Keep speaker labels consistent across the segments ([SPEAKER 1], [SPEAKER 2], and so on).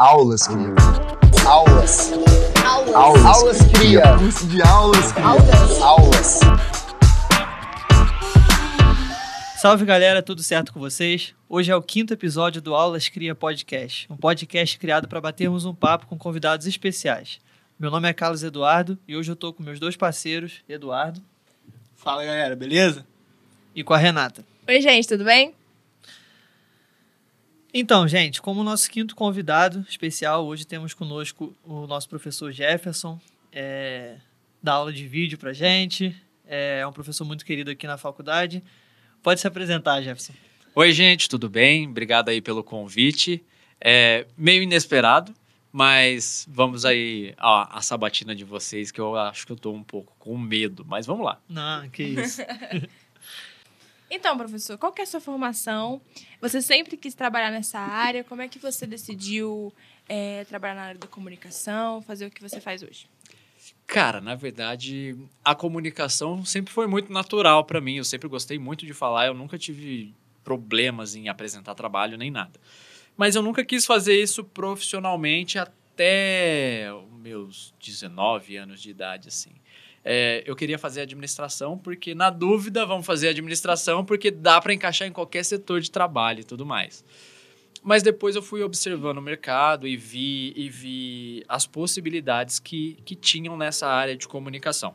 [SPEAKER 1] Aulas, cria.
[SPEAKER 2] Aulas.
[SPEAKER 3] Aulas.
[SPEAKER 1] Aulas,
[SPEAKER 2] Aulas cria.
[SPEAKER 1] Curso de aulas, cria.
[SPEAKER 3] Aulas.
[SPEAKER 2] Aulas.
[SPEAKER 4] Salve galera, tudo certo com vocês? Hoje é o quinto episódio do Aulas Cria Podcast, um podcast criado para batermos um papo com convidados especiais. Meu nome é Carlos Eduardo e hoje eu estou com meus dois parceiros, Eduardo
[SPEAKER 5] Fala galera, beleza?
[SPEAKER 4] e com a Renata.
[SPEAKER 3] Oi, gente, tudo bem?
[SPEAKER 4] Então, gente, como nosso quinto convidado especial, hoje temos conosco o nosso professor Jefferson, é, dá aula de vídeo pra gente, é um professor muito querido aqui na faculdade. Pode se apresentar, Jefferson.
[SPEAKER 6] Oi, gente, tudo bem? Obrigado aí pelo convite. É meio inesperado, mas vamos aí ó, a sabatina de vocês, que eu acho que eu tô um pouco com medo, mas vamos lá.
[SPEAKER 4] Não, que isso.
[SPEAKER 3] Então, professor, qual que é a sua formação? Você sempre quis trabalhar nessa área? Como é que você decidiu é, trabalhar na área da comunicação, fazer o que você faz hoje?
[SPEAKER 6] Cara, na verdade, a comunicação sempre foi muito natural para mim. Eu sempre gostei muito de falar, eu nunca tive problemas em apresentar trabalho nem nada. Mas eu nunca quis fazer isso profissionalmente até meus 19 anos de idade, assim. É, eu queria fazer administração porque, na dúvida, vamos fazer administração porque dá para encaixar em qualquer setor de trabalho e tudo mais. Mas depois eu fui observando o mercado e vi, e vi as possibilidades que, que tinham nessa área de comunicação.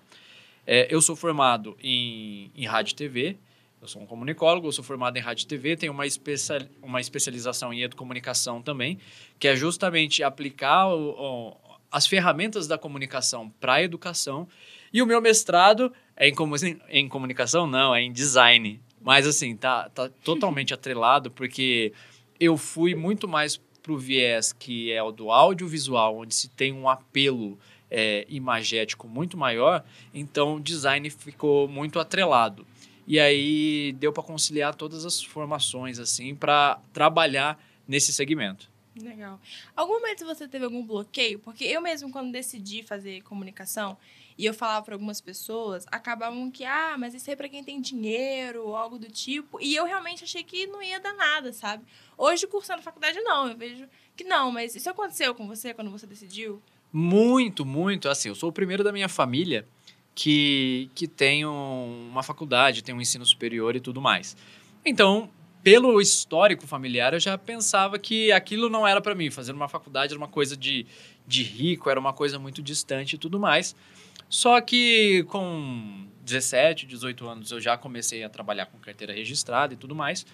[SPEAKER 6] É, eu sou formado em, em rádio e TV, eu sou um comunicólogo, eu sou formado em rádio e TV, tenho uma, especia, uma especialização em educomunicação também, que é justamente aplicar o, o, as ferramentas da comunicação para a educação. E o meu mestrado é em, comu- em comunicação? Não, é em design. Mas assim, tá, tá totalmente atrelado, porque eu fui muito mais pro viés que é o do audiovisual, onde se tem um apelo é, imagético muito maior, então o design ficou muito atrelado. E aí deu para conciliar todas as formações assim para trabalhar nesse segmento.
[SPEAKER 3] Legal. Algum momento você teve algum bloqueio? Porque eu mesmo, quando decidi fazer comunicação, e eu falava para algumas pessoas, acabavam que, ah, mas isso é para quem tem dinheiro, ou algo do tipo. E eu realmente achei que não ia dar nada, sabe? Hoje, cursando faculdade, não. Eu vejo que não, mas isso aconteceu com você quando você decidiu?
[SPEAKER 6] Muito, muito. Assim, eu sou o primeiro da minha família que, que tem um- uma faculdade, tem um ensino superior e tudo mais. Então, pelo histórico familiar, eu já pensava que aquilo não era para mim. Fazer uma faculdade era uma coisa de, de rico, era uma coisa muito distante e tudo mais. Só que com 17, 18 anos eu já comecei a trabalhar com carteira registrada e tudo mais.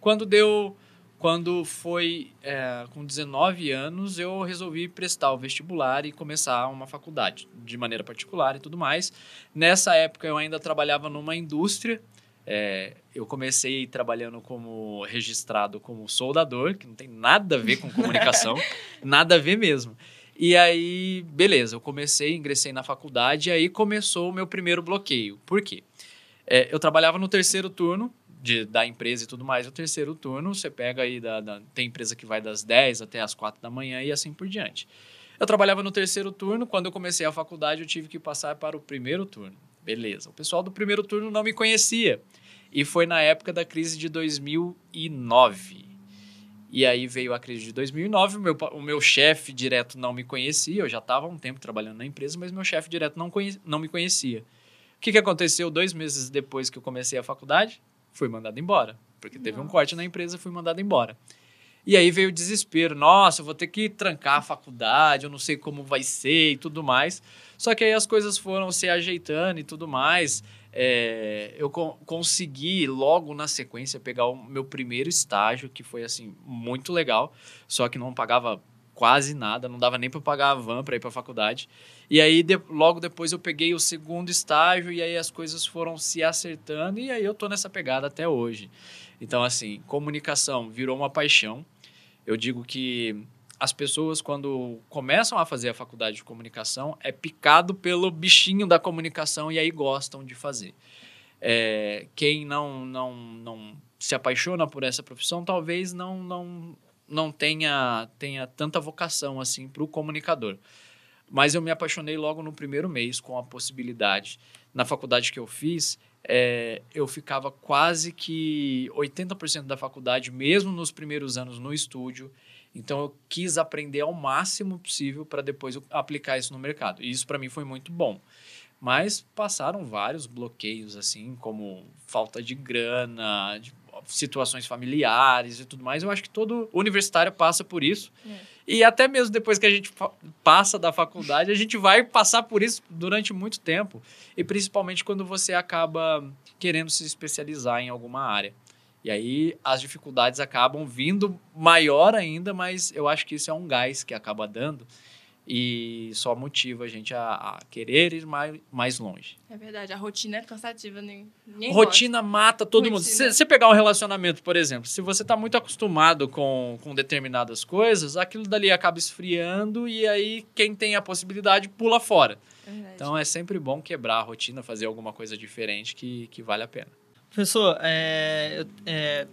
[SPEAKER 6] Quando deu. Quando foi é, com 19 anos, eu resolvi prestar o vestibular e começar uma faculdade, de maneira particular e tudo mais. Nessa época, eu ainda trabalhava numa indústria. É, eu comecei trabalhando como registrado como soldador, que não tem nada a ver com comunicação, nada a ver mesmo. E aí, beleza, eu comecei, ingressei na faculdade e aí começou o meu primeiro bloqueio. Por quê? É, eu trabalhava no terceiro turno de, da empresa e tudo mais. O terceiro turno, você pega aí, da, da- tem empresa que vai das 10 até as 4 da manhã e assim por diante. Eu trabalhava no terceiro turno, quando eu comecei a faculdade eu tive que passar para o primeiro turno. Beleza, o pessoal do primeiro turno não me conhecia. E foi na época da crise de 2009. E aí veio a crise de 2009, o meu, o meu chefe direto não me conhecia, eu já estava há um tempo trabalhando na empresa, mas meu chefe direto não, conhe- não me conhecia. O que, que aconteceu dois meses depois que eu comecei a faculdade? Fui mandado embora, porque teve um
[SPEAKER 3] Nossa.
[SPEAKER 6] corte na empresa, fui mandado embora. E aí veio o desespero, nossa, eu vou ter que trancar a faculdade, eu não sei como vai ser e tudo mais. Só que aí as coisas foram se ajeitando e tudo mais. É, eu co- consegui logo na sequência pegar o meu primeiro estágio, que foi assim muito legal, só que não pagava quase nada, não dava nem para pagar a van para ir para a faculdade. E aí de- logo depois eu peguei o segundo estágio e aí as coisas foram se acertando e aí eu tô nessa pegada até hoje. Então assim, comunicação virou uma paixão. Eu digo que as pessoas quando começam a fazer a faculdade de comunicação é picado pelo bichinho da comunicação e aí gostam de fazer. É, quem não, não, não se apaixona por essa profissão talvez não, não, não tenha, tenha tanta vocação assim para o comunicador. Mas eu me apaixonei logo no primeiro mês com a possibilidade. Na faculdade que eu fiz, é, eu ficava quase que 80% da faculdade, mesmo nos primeiros anos no estúdio, Então eu quis aprender ao máximo possível para depois aplicar isso no mercado. E isso para mim foi muito bom. Mas passaram vários bloqueios, assim, como falta de grana, de situações familiares e tudo mais. Eu acho que todo universitário passa por isso.
[SPEAKER 3] É.
[SPEAKER 6] E até mesmo depois que a gente passa da faculdade, a gente vai passar por isso durante muito tempo. E principalmente quando você acaba querendo se especializar em alguma área. E aí as dificuldades acabam vindo maior ainda, mas eu acho que isso é um gás que acaba dando e só motiva a gente a, a querer ir mais, mais longe.
[SPEAKER 3] É verdade, a rotina é cansativa, nem, ninguém
[SPEAKER 6] Rotina mata todo mundo.
[SPEAKER 3] Rotina.
[SPEAKER 6] Se você pegar um relacionamento, por exemplo, se você está muito acostumado com, com determinadas coisas, aquilo dali acaba esfriando e aí quem tem a possibilidade pula fora.
[SPEAKER 3] gosta. É.
[SPEAKER 6] Então é sempre bom quebrar a rotina, fazer alguma coisa diferente que, que vale a pena.
[SPEAKER 4] Professor, é, é,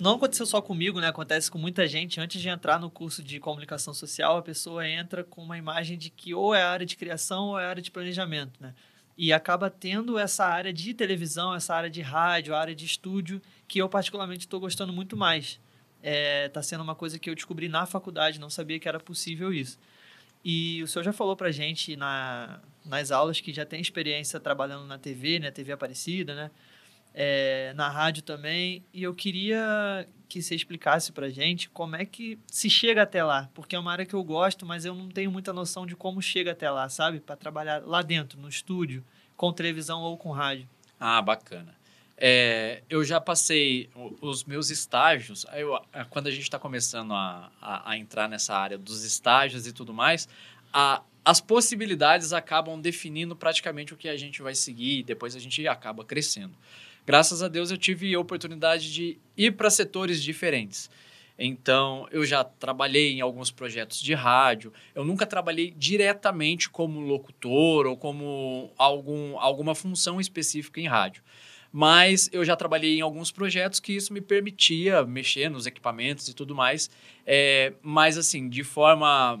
[SPEAKER 4] não aconteceu só comigo, né? Acontece com muita gente. Antes de entrar no curso de comunicação social, a pessoa entra com uma imagem de que ou é a área de criação ou é a área de planejamento, né? E acaba tendo essa área de televisão, essa área de rádio, a área de estúdio, que eu particularmente estou gostando muito mais. Está sendo uma coisa que eu descobri na faculdade, não sabia que era possível isso. E o senhor já falou pra gente na, nas aulas que já tem experiência trabalhando na TV, né? TV Aparecida, né? É, na rádio também. E eu queria que você explicasse pra gente como é que se chega até lá. Porque é uma área que eu gosto, mas eu não tenho muita noção de como chega até lá, sabe? Para trabalhar lá dentro, no estúdio, com televisão ou com rádio.
[SPEAKER 6] Ah, bacana. É, eu já passei os meus estágios. eu- a- quando a gente está começando a, a, a entrar nessa área dos estágios e tudo mais, a, as possibilidades acabam definindo praticamente o que a gente vai seguir e depois a gente acaba crescendo. Graças a Deus eu tive a oportunidade de ir para setores diferentes. Então, eu já trabalhei em alguns projetos de rádio. Eu nunca trabalhei diretamente como locutor ou como algum, alguma função específica em rádio. Mas eu já trabalhei em alguns projetos que isso me permitia mexer nos equipamentos e tudo mais. É, mas, assim, de forma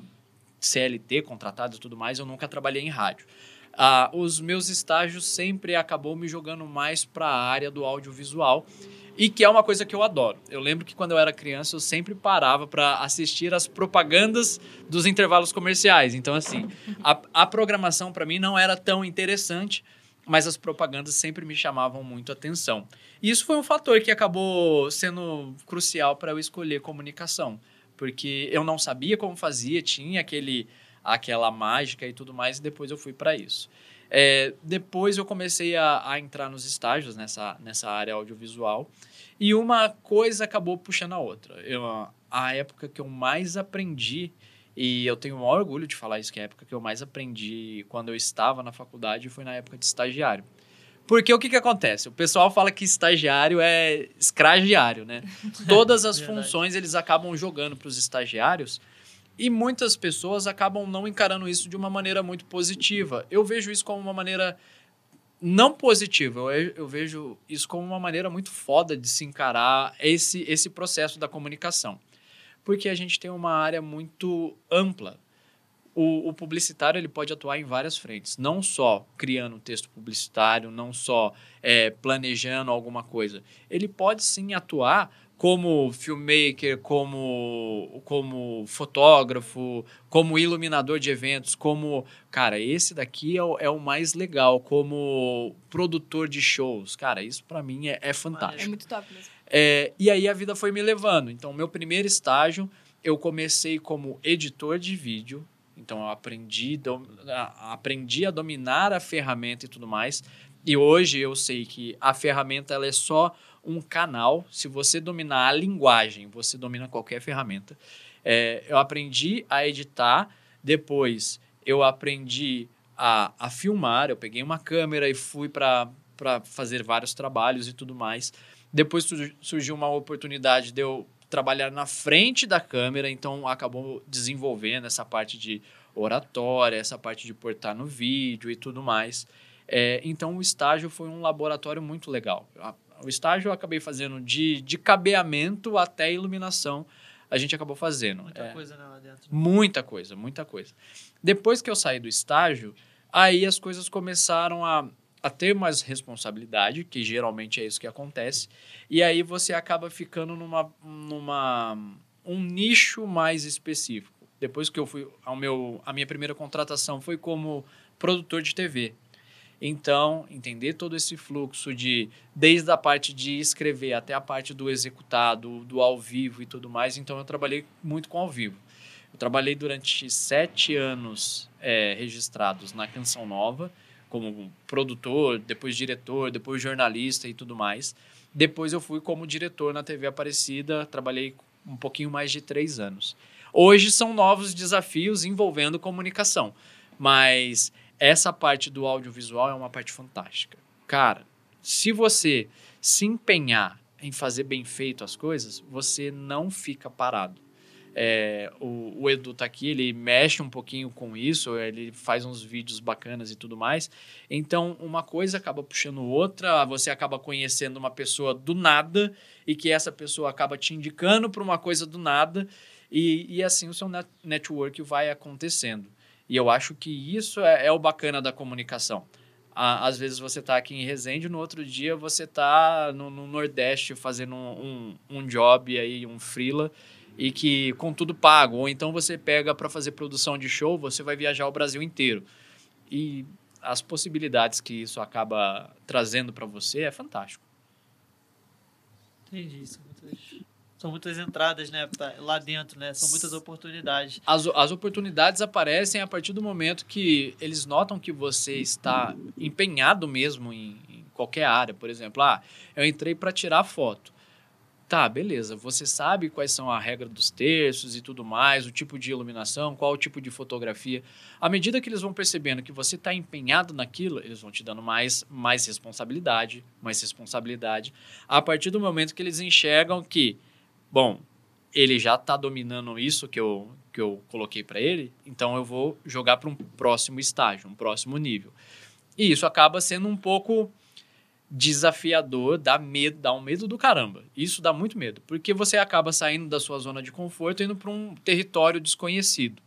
[SPEAKER 6] CLT, contratado e tudo mais, eu nunca trabalhei em rádio. Ah, os meus estágios sempre acabou me jogando mais para a área do audiovisual e que é uma coisa que eu adoro. Eu lembro que quando eu era criança eu sempre parava para assistir as propagandas dos intervalos comerciais. Então assim, a, a programação para mim não era tão interessante, mas as propagandas sempre me chamavam muito atenção. E isso foi um fator que acabou sendo crucial para eu escolher comunicação, porque eu não sabia como fazia, tinha aquele aquela mágica e tudo mais, e depois eu fui para isso. É, depois eu comecei a, a entrar nos estágios nessa, nessa área audiovisual e uma coisa acabou puxando a outra. Eu, a época que eu mais aprendi, e eu tenho o maior orgulho de falar isso, que é a época que eu mais aprendi quando eu estava na faculdade foi na época de estagiário. Porque o que, que acontece? O pessoal fala que estagiário é escragiário, né? Todas as funções eles acabam jogando para os estagiários e muitas pessoas acabam não encarando isso de uma maneira muito positiva. Eu vejo isso como uma maneira não positiva. Eu, vejo isso como uma maneira muito foda de se encarar esse, esse processo da comunicação. Porque a gente tem uma área muito ampla. O, o publicitário ele pode atuar em várias frentes, não só criando um texto publicitário, não só é, planejando alguma coisa. Ele pode sim atuar como filmmaker, como, como fotógrafo, como iluminador de eventos, como. Cara, esse daqui é o, é o mais legal, como produtor de shows. Cara, isso pra mim é, é fantástico.
[SPEAKER 3] É muito top mesmo.
[SPEAKER 6] É, e aí a vida foi me levando. Então, meu primeiro estágio, eu comecei como editor de vídeo. Então, eu aprendi, dom- a- aprendi a dominar a ferramenta e tudo mais. E hoje eu sei que a ferramenta ela é só um canal. Se você dominar a linguagem, você domina qualquer ferramenta. É, eu aprendi a editar. Depois, eu aprendi a, a filmar. Eu peguei uma câmera e fui para fazer vários trabalhos e tudo mais. Depois sur- surgiu uma oportunidade de eu trabalhar na frente da câmera, então acabou desenvolvendo essa parte de oratória, essa parte de portar no vídeo e tudo mais. É, então o estágio foi um laboratório muito legal. A- O estágio eu acabei fazendo de, de cabeamento até iluminação, a gente acabou fazendo.
[SPEAKER 4] Muita
[SPEAKER 6] É,
[SPEAKER 4] coisa né, lá dentro.
[SPEAKER 6] Muita coisa, muita coisa. Depois que eu saí do estágio, aí as coisas começaram a, a ter mais responsabilidade, que geralmente é isso que acontece, e aí você acaba ficando numa, numa um nicho mais específico. Depois que eu fui ao meu a minha primeira contratação foi como produtor de TV. Então, entender todo esse fluxo de desde a parte de escrever até a parte do executado, do ao vivo e tudo mais. Então, eu trabalhei muito com ao vivo. Eu trabalhei durante sete anos é, registrados na Canção Nova, como produtor, depois diretor, depois jornalista e tudo mais. Depois eu fui como diretor na TV Aparecida, trabalhei um pouquinho mais de três anos. Hoje são novos desafios envolvendo comunicação, mas essa parte do audiovisual é uma parte fantástica. Cara, se você se empenhar em fazer bem feito as coisas, você não fica parado. É, o, o, Edu tá aqui, ele mexe um pouquinho com isso, ele faz uns vídeos bacanas e tudo mais. Então, uma coisa acaba puxando outra, você acaba conhecendo uma pessoa do nada e que essa pessoa acaba te indicando para uma coisa do nada e, e assim o seu net network vai acontecendo. E eu acho que isso é, é o bacana da comunicação. às vezes você está aqui em Resende, no outro dia você está no, no, Nordeste fazendo um, um, um job aí, um freela, e que com tudo pago. Ou então você pega para fazer produção de show, você vai viajar o Brasil inteiro. E as possibilidades que isso acaba trazendo para você é fantástico.
[SPEAKER 4] Entendi. São muitas, são muitas entradas né, lá dentro, né? São muitas oportunidades.
[SPEAKER 6] As, as oportunidades aparecem a partir do momento que eles notam que você está empenhado mesmo em, em qualquer área. Por exemplo, ah, eu entrei para tirar foto. Tá, beleza. Você sabe quais são a regra dos terços e tudo mais, o tipo de iluminação, qual o tipo de fotografia. À medida que eles vão percebendo que você está empenhado naquilo, eles vão te dando mais, mais responsabilidade, mais responsabilidade. A partir do momento que eles enxergam que, bom, ele já está dominando isso que eu, que eu coloquei para ele, então eu vou jogar para um próximo estágio, um próximo nível. E isso acaba sendo um pouco desafiador, dá medo, dá um medo do caramba. Isso dá muito medo, porque você acaba saindo da sua zona de conforto indo para um território desconhecido.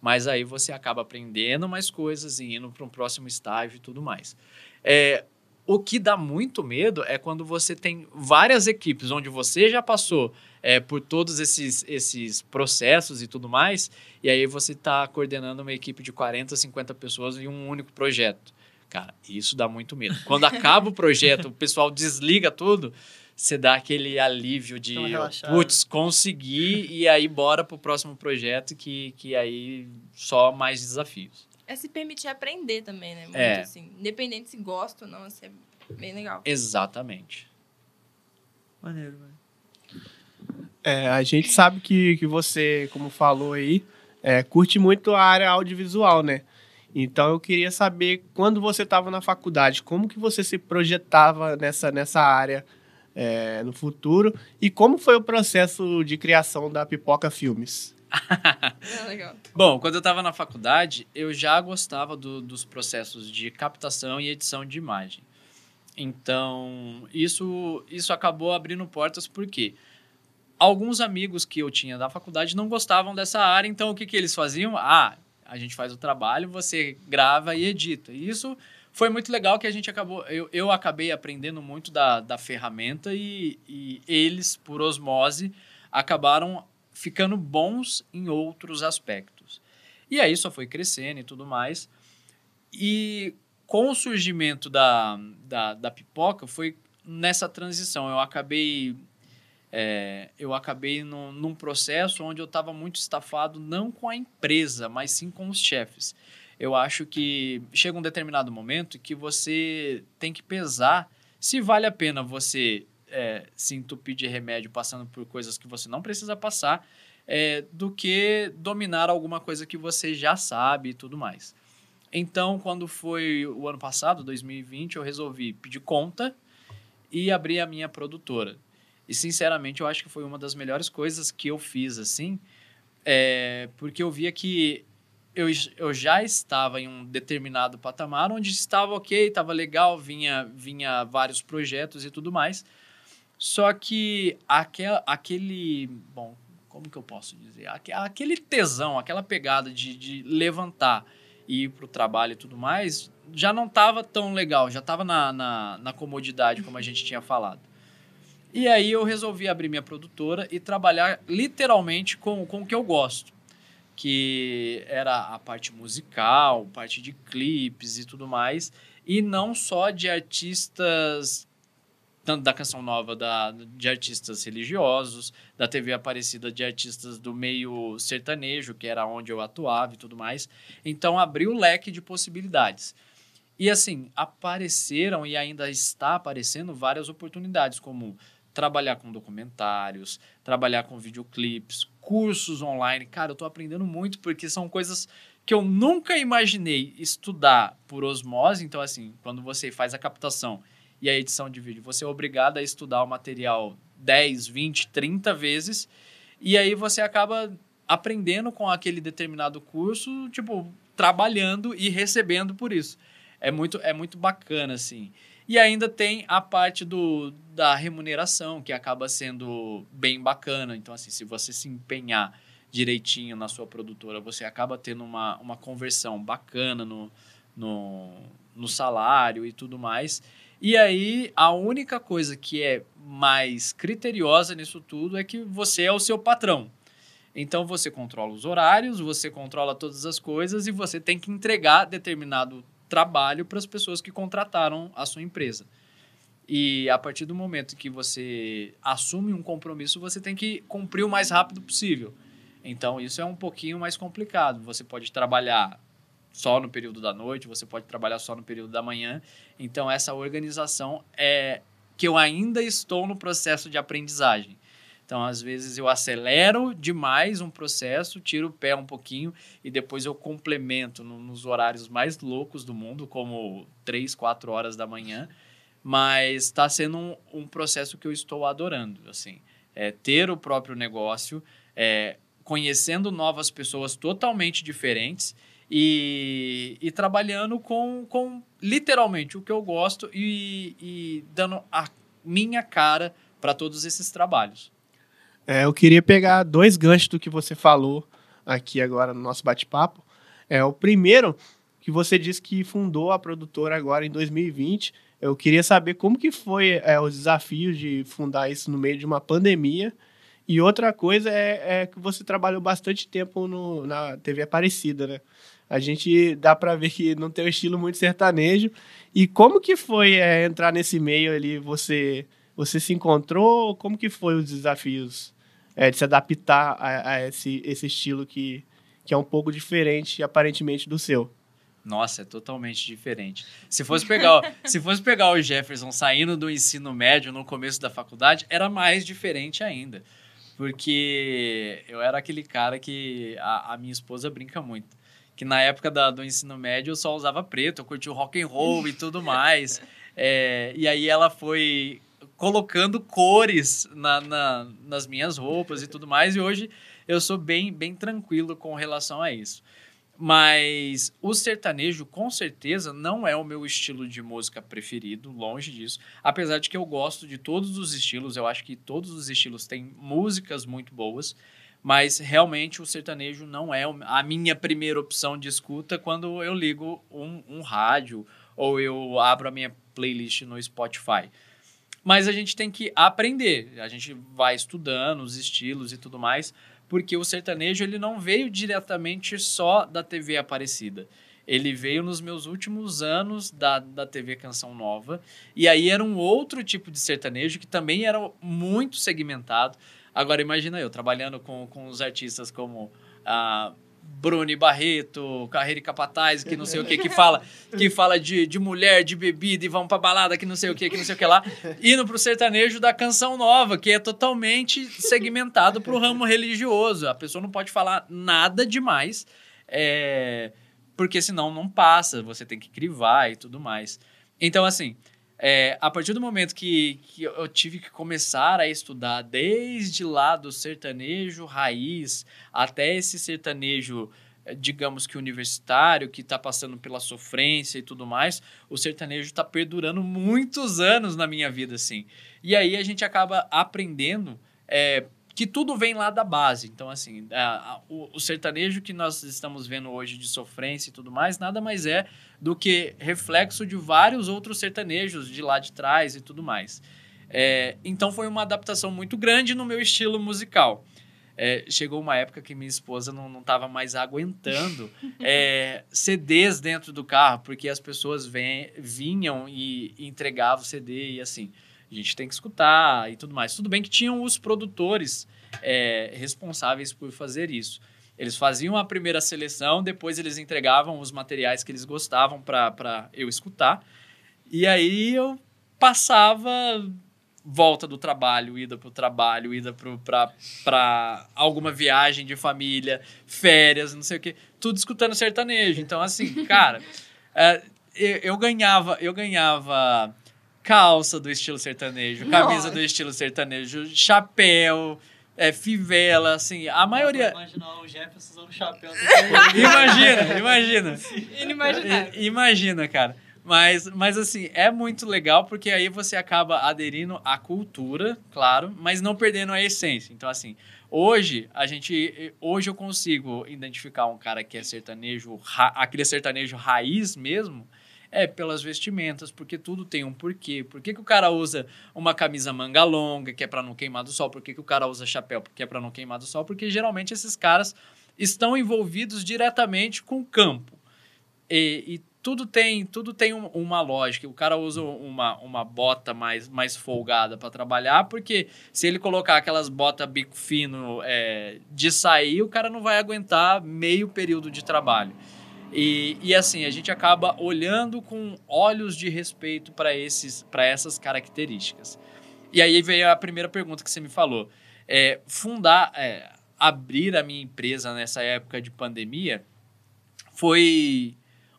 [SPEAKER 6] Mas aí você acaba aprendendo mais coisas e indo para um próximo estágio e tudo mais. É, o que dá muito medo é quando você tem várias equipes onde você já passou é, por todos esses, esses processos e tudo mais, e aí você está coordenando uma equipe de 40, 50 pessoas em um único projeto. Cara, isso dá muito medo. Quando acaba o projeto, o pessoal desliga tudo, você dá aquele alívio de, putz, conseguir e aí bora pro próximo projeto que, que aí só mais desafios.
[SPEAKER 3] É se permitir aprender também, né? Muito
[SPEAKER 6] é.
[SPEAKER 3] assim. Independente se gosta ou não, isso é bem legal.
[SPEAKER 6] Exatamente.
[SPEAKER 4] Maneiro, mano.
[SPEAKER 5] É, a gente sabe que, que você, como falou aí, é, curte muito a área audiovisual, né? Então eu queria saber quando você estava na faculdade, como que você se projetava nessa, nessa área é, no futuro e como foi o processo de criação da Pipoca Filmes?
[SPEAKER 3] É legal.
[SPEAKER 6] Bom, quando eu estava na faculdade, eu já gostava do, dos processos de captação e edição de imagem. Então, isso, isso acabou abrindo portas porque alguns amigos que eu tinha da faculdade não gostavam dessa área, então o que, que eles faziam? Ah, a gente faz o trabalho, você grava e edita. E isso foi muito legal que a gente acabou. Eu, eu acabei aprendendo muito da, da ferramenta e, e eles, por osmose, acabaram ficando bons em outros aspectos. E aí só foi crescendo e tudo mais. E com o surgimento da, da, da pipoca, foi nessa transição. Eu acabei é, eu acabei no, num processo onde eu estava muito estafado, não com a empresa, mas sim com os chefes. Eu acho que chega um determinado momento que você tem que pesar se vale a pena você é, se entupir de remédio passando por coisas que você não precisa passar, é, do que dominar alguma coisa que você já sabe e tudo mais. Então, quando foi o ano passado, 2020, eu resolvi pedir conta e abrir a minha produtora. E, sinceramente, eu acho que foi uma das melhores coisas que eu fiz, assim, é, porque eu via que eu, eu já estava em um determinado patamar onde estava ok, estava legal, vinha, vinha vários projetos e tudo mais. Só que aquel, aquele. Bom, como que eu posso dizer? Aquele tesão, aquela pegada de, de levantar e ir para o trabalho e tudo mais, já não estava tão legal, já estava na, na, na comodidade, como a gente tinha falado. E aí eu resolvi abrir minha produtora e trabalhar literalmente com, com o que eu gosto. Que era a parte musical, parte de clipes e tudo mais. E não só de artistas tanto da canção nova da, de artistas religiosos, da TV Aparecida de artistas do meio sertanejo, que era onde eu atuava e tudo mais. Então abriu o leque de possibilidades. E assim, apareceram e ainda está aparecendo várias oportunidades, como trabalhar com documentários, trabalhar com videoclipes, cursos online. Cara, eu estou aprendendo muito porque são coisas que eu nunca imaginei estudar por osmose. Então, assim, quando você faz a captação e a edição de vídeo. Você é obrigado a estudar o material 10, 20, 30 vezes e aí você acaba aprendendo com aquele determinado curso, tipo, trabalhando e recebendo por isso. É muito, é muito bacana, assim. E ainda tem a parte do, da remuneração, que acaba sendo bem bacana. Então, assim, se você se empenhar direitinho na sua produtora, você acaba tendo uma, uma conversão bacana no, no, no salário e tudo mais. E aí, a única coisa que é mais criteriosa nisso tudo é que você é o seu patrão. Então, você controla os horários, você controla todas as coisas e você tem que entregar determinado trabalho para as pessoas que contrataram a sua empresa. E a partir do momento que você assume um compromisso, você tem que cumprir o mais rápido possível. Então, isso é um pouquinho mais complicado. Você pode trabalhar só no período da noite, você pode trabalhar só no período da manhã. Então, essa organização é que eu ainda estou no processo de aprendizagem. Então, às vezes eu acelero demais um processo, tiro o pé um pouquinho e depois eu complemento no, nos horários mais loucos do mundo, como 3, 4 horas da manhã. Mas está sendo um, um, processo que eu estou adorando. assim é, Ter o próprio negócio, é, conhecendo novas pessoas totalmente diferentes e, e trabalhando com, com literalmente o que eu gosto e, e dando a minha cara para todos esses trabalhos.
[SPEAKER 5] É, eu queria pegar dois ganchos do que você falou aqui agora no nosso bate-papo. É o primeiro que você disse que fundou a produtora agora em 2020. Eu queria saber como que foi é, os desafios de fundar isso no meio de uma pandemia. E outra coisa é, é que você trabalhou bastante tempo no, na TV Aparecida, né? A gente dá para ver que não tem um estilo muito sertanejo. E como que foi é, entrar nesse meio ali? Você você se encontrou? Como que foi os desafios é, de se adaptar a, a, esse, esse estilo que, que é um pouco diferente, aparentemente, do seu?
[SPEAKER 6] Nossa, é totalmente diferente. Se fosse pegar, se fosse pegar o Jefferson saindo do ensino médio no começo da faculdade, era mais diferente ainda. Porque eu era aquele cara que a, a minha esposa brinca muito que na época da, do ensino médio eu só usava preto, eu curti o rock and roll e tudo mais. É, e aí ela foi colocando cores na, na, nas minhas roupas e tudo mais, e hoje eu sou bem, bem tranquilo com relação a isso. Mas o sertanejo, com certeza, não é o meu estilo de música preferido, longe disso. Apesar de que eu gosto de todos os estilos, eu acho que todos os estilos têm músicas muito boas. Mas realmente o sertanejo não é a minha primeira opção de escuta quando eu ligo um, um rádio ou eu abro a minha playlist no Spotify. Mas a gente tem que aprender, a gente vai estudando os estilos e tudo mais, porque o sertanejo ele não veio diretamente só da TV Aparecida. Ele veio nos meus últimos anos da, da TV Canção Nova. E aí era um outro tipo de sertanejo que também era muito segmentado. Agora, imagina eu trabalhando com, com os artistas como a Bruni Barreto, Carreira e Capataz, que não sei o que, que fala, que fala de, de mulher, de bebida e vão pra balada, que não sei o que, que não sei o que lá, indo pro sertanejo da canção nova, que é totalmente segmentado pro ramo religioso. A pessoa não pode falar nada demais, é, porque senão não passa, você tem que crivar e tudo mais. Então, assim, é, a partir do momento que, que eu tive que começar a estudar, desde lá do sertanejo raiz até esse sertanejo, é, digamos que universitário, que está passando pela sofrência e tudo mais, o sertanejo está perdurando muitos anos na minha vida, assim. E aí a gente acaba aprendendo é, que tudo vem lá da base. Então, assim, a, a, o, o, sertanejo que nós estamos vendo hoje de sofrência e tudo mais, nada mais é do que reflexo de vários outros sertanejos de lá de trás e tudo mais. É, então foi uma adaptação muito grande no meu estilo musical. É, chegou uma época que minha esposa não, não tava mais aguentando é, CDs dentro do carro, porque as pessoas vem, vinham e, entregavam CD e assim, a gente tem que escutar e tudo mais. Tudo bem que tinham os produtores é, responsáveis por fazer isso. Eles faziam a primeira seleção, depois eles entregavam os materiais que eles gostavam para eu escutar. E aí eu passava volta do trabalho, ida para o trabalho, ida para alguma viagem de família, férias, não sei o quê, tudo escutando sertanejo. Então, assim, cara, é, eu, eu, ganhava, eu ganhava calça do estilo sertanejo, camisa Nossa. do estilo sertanejo, chapéu, é, fivela, assim, a maioria...
[SPEAKER 4] Imaginar o Jefferson usando chapéu.
[SPEAKER 6] imagina, imagina.
[SPEAKER 3] Inimaginável.
[SPEAKER 6] Imagina, cara. Mas, mas assim, é muito legal porque aí você acaba aderindo à cultura, claro, mas não perdendo a essência. Então, assim, hoje a gente. Hoje eu consigo identificar um cara que é sertanejo, aquele sertanejo raiz mesmo, é pelas vestimentas, porque tudo tem um porquê. Por que, que o cara usa uma camisa manga longa, que é para não queimar do sol? Por que, que o cara usa chapéu, que é para não queimar do sol? Porque geralmente esses caras estão envolvidos diretamente com o campo. E, e tudo tem, tudo tem um, uma lógica. O cara usa uma, uma bota mais, mais folgada para trabalhar, porque se ele colocar aquelas botas bico fino é, de sair, o cara não vai aguentar meio período de trabalho. E, e assim, a gente acaba olhando com olhos de respeito para essas características. E aí veio a primeira pergunta que você me falou. É, fundar, é, abrir a minha empresa nessa época de pandemia foi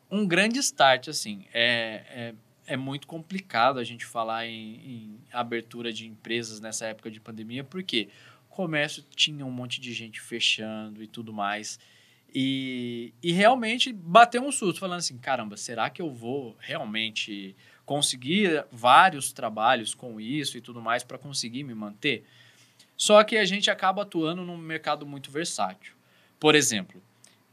[SPEAKER 6] um grande start, assim. É, é, é muito complicado a gente falar em, em, abertura de empresas nessa época de pandemia, porque o comércio tinha um monte de gente fechando e tudo mais. E, e realmente bateu um susto, falando assim: caramba, será que eu vou realmente conseguir vários trabalhos com isso e tudo mais para conseguir me manter? Só que a gente acaba atuando num mercado muito versátil. Por exemplo,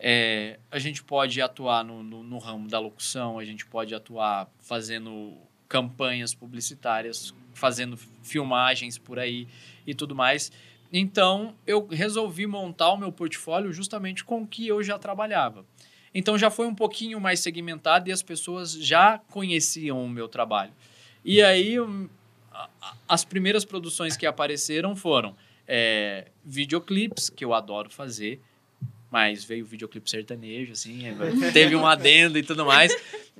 [SPEAKER 6] é, a gente pode atuar no, no, no, ramo da locução, a gente pode atuar fazendo campanhas publicitárias, fazendo filmagens por aí e tudo mais. Então, eu resolvi montar o meu portfólio justamente com o que eu já trabalhava. Então, já foi um pouquinho mais segmentado e as pessoas já conheciam o meu trabalho. E aí, as primeiras produções que apareceram foram é, videoclipes, que eu adoro fazer, mas veio o videoclipe sertanejo, assim, é, teve um adendo e tudo mais.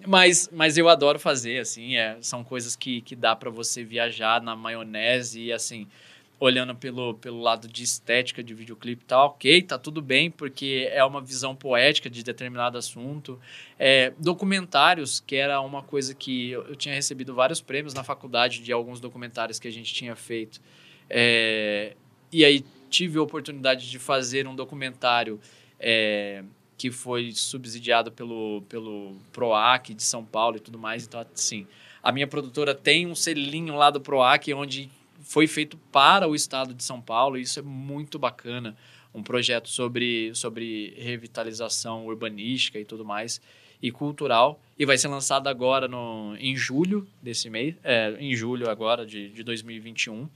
[SPEAKER 6] Mas, mas eu adoro fazer, assim, é, são coisas que, que dá para você viajar na maionese e, assim, olhando pelo, pelo lado de estética de videoclipe, tá ok, tá tudo bem, porque é uma visão poética de determinado assunto. É, documentários, que era uma coisa que eu, eu, tinha recebido vários prêmios na faculdade de alguns documentários que a gente tinha feito. É, e aí tive a oportunidade de fazer um documentário é, que foi subsidiado pelo, pelo PROAC de São Paulo e tudo mais. Então, assim, a minha produtora tem um selinho lá do PROAC onde foi feito para o estado de São Paulo e isso é muito bacana. Um projeto sobre, sobre revitalização urbanística e tudo mais e cultural e vai ser lançado agora no, em julho desse mês, é, em julho agora de, de 2021.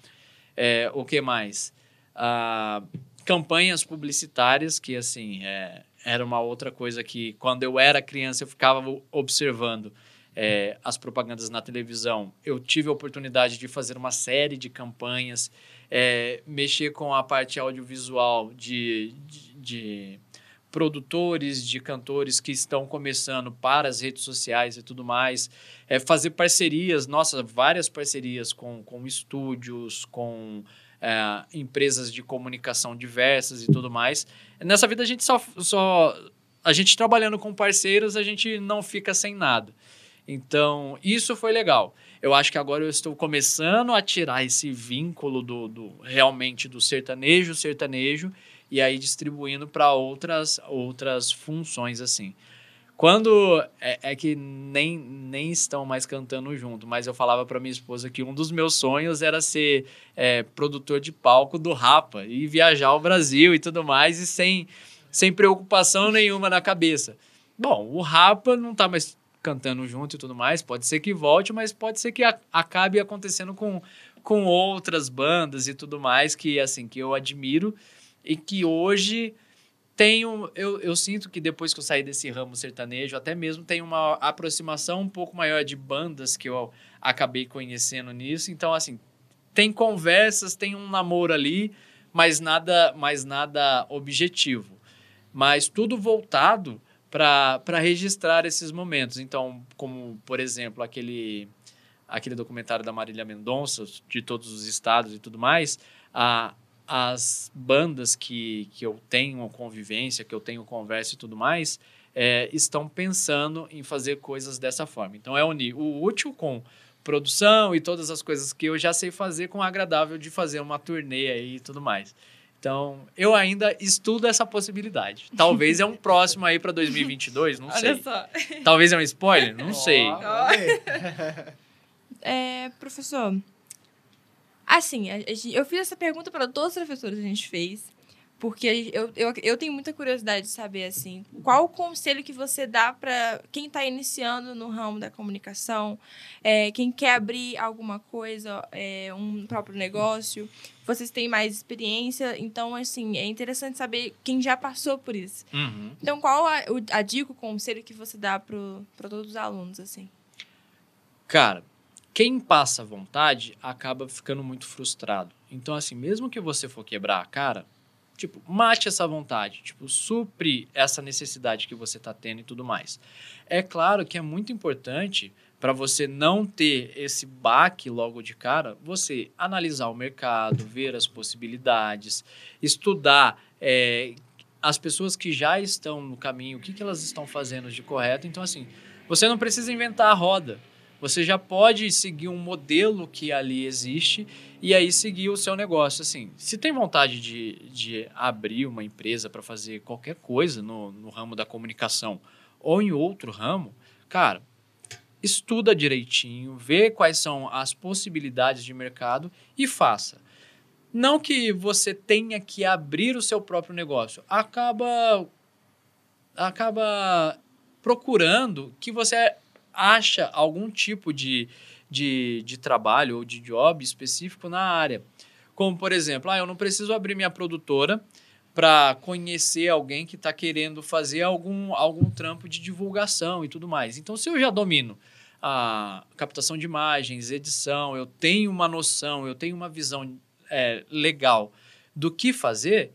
[SPEAKER 6] É, o que mais? Ah, campanhas publicitárias, que assim, é, era uma outra coisa que quando eu era criança eu ficava observando é, as propagandas na televisão. Eu tive a oportunidade de fazer uma série de campanhas, é, mexer com a parte audiovisual de, de, de produtores, de cantores que estão começando para as redes sociais e tudo mais, é, fazer parcerias, nossa, várias parcerias com, com estúdios, com é, empresas de comunicação diversas e tudo mais. Nessa vida a gente só, só a gente trabalhando com parceiros a gente não fica sem nada. Então isso foi legal. Eu acho que agora eu estou começando a tirar esse vínculo do, do realmente do sertanejo sertanejo e aí distribuindo para outras outras funções assim. Quando é, é, que nem, nem estão mais cantando junto, mas eu falava para minha esposa que um dos meus sonhos era ser é, produtor de palco do Rapa e viajar ao Brasil e tudo mais, e sem, sem preocupação nenhuma na cabeça. Bom, o Rapa não está mais cantando junto e tudo mais, pode ser que volte, mas pode ser que a, acabe acontecendo com, com outras bandas e tudo mais que assim que eu admiro e que hoje tenho eu, eu sinto que depois que eu saí desse ramo sertanejo até mesmo tem uma aproximação um pouco maior de bandas que eu acabei conhecendo nisso. Então assim tem conversas tem um namoro ali mas nada mas nada objetivo. Mas tudo voltado para registrar esses momentos então como por exemplo aquele aquele documentário da Marília Mendonça, de todos os estados e tudo mais, a, as bandas que, que eu tenho convivência, que eu tenho conversa e tudo mais, é, estão pensando em fazer coisas dessa forma. Então, é unir o útil com produção e todas as coisas que eu já sei fazer com o agradável de fazer uma turnê aí e tudo mais. Então, eu ainda estudo essa possibilidade. Talvez é um próximo aí para 2022, não sei.
[SPEAKER 3] Olha só.
[SPEAKER 6] Talvez é um spoiler, não sei.
[SPEAKER 5] Ó, vamos ver.
[SPEAKER 3] É, professor, assim, eu fiz essa pergunta para todos os professores que a gente fez, porque eu, eu, eu tenho muita curiosidade de saber, assim, qual o conselho que você dá para quem está iniciando no ramo da comunicação, é, quem quer abrir alguma coisa, é, um próprio negócio, vocês têm mais experiência, então, assim, é interessante saber quem já passou por isso.
[SPEAKER 6] Uhum.
[SPEAKER 3] Então, qual a, a dica, o conselho que você dá para todos os alunos, assim?
[SPEAKER 6] Cara, quem passa vontade acaba ficando muito frustrado. Então, assim, mesmo que você for quebrar a cara, tipo, mate essa vontade, tipo, supre essa necessidade que você tá tendo e tudo mais. É claro que é muito importante para você não ter esse baque logo de cara, você analisar o mercado, ver as possibilidades, estudar é, as pessoas que já estão no caminho, o que, que elas estão fazendo de correto. Então, assim, você não precisa inventar a roda. Você já pode seguir um modelo que ali existe e aí seguir o seu negócio. Assim, se tem vontade de, de abrir uma empresa para fazer qualquer coisa no, no ramo da comunicação ou em outro ramo, cara, estuda direitinho, vê quais são as possibilidades de mercado e faça. Não que você tenha que abrir o seu próprio negócio, acaba acaba procurando que você acha algum tipo de, de, de trabalho ou de job específico na área. Como, por exemplo, ah, eu não preciso abrir minha produtora para conhecer alguém que está querendo fazer algum, algum trampo de divulgação e tudo mais. Então, se eu já domino a captação de imagens, edição, eu tenho uma noção, eu tenho uma visão é, legal do que fazer,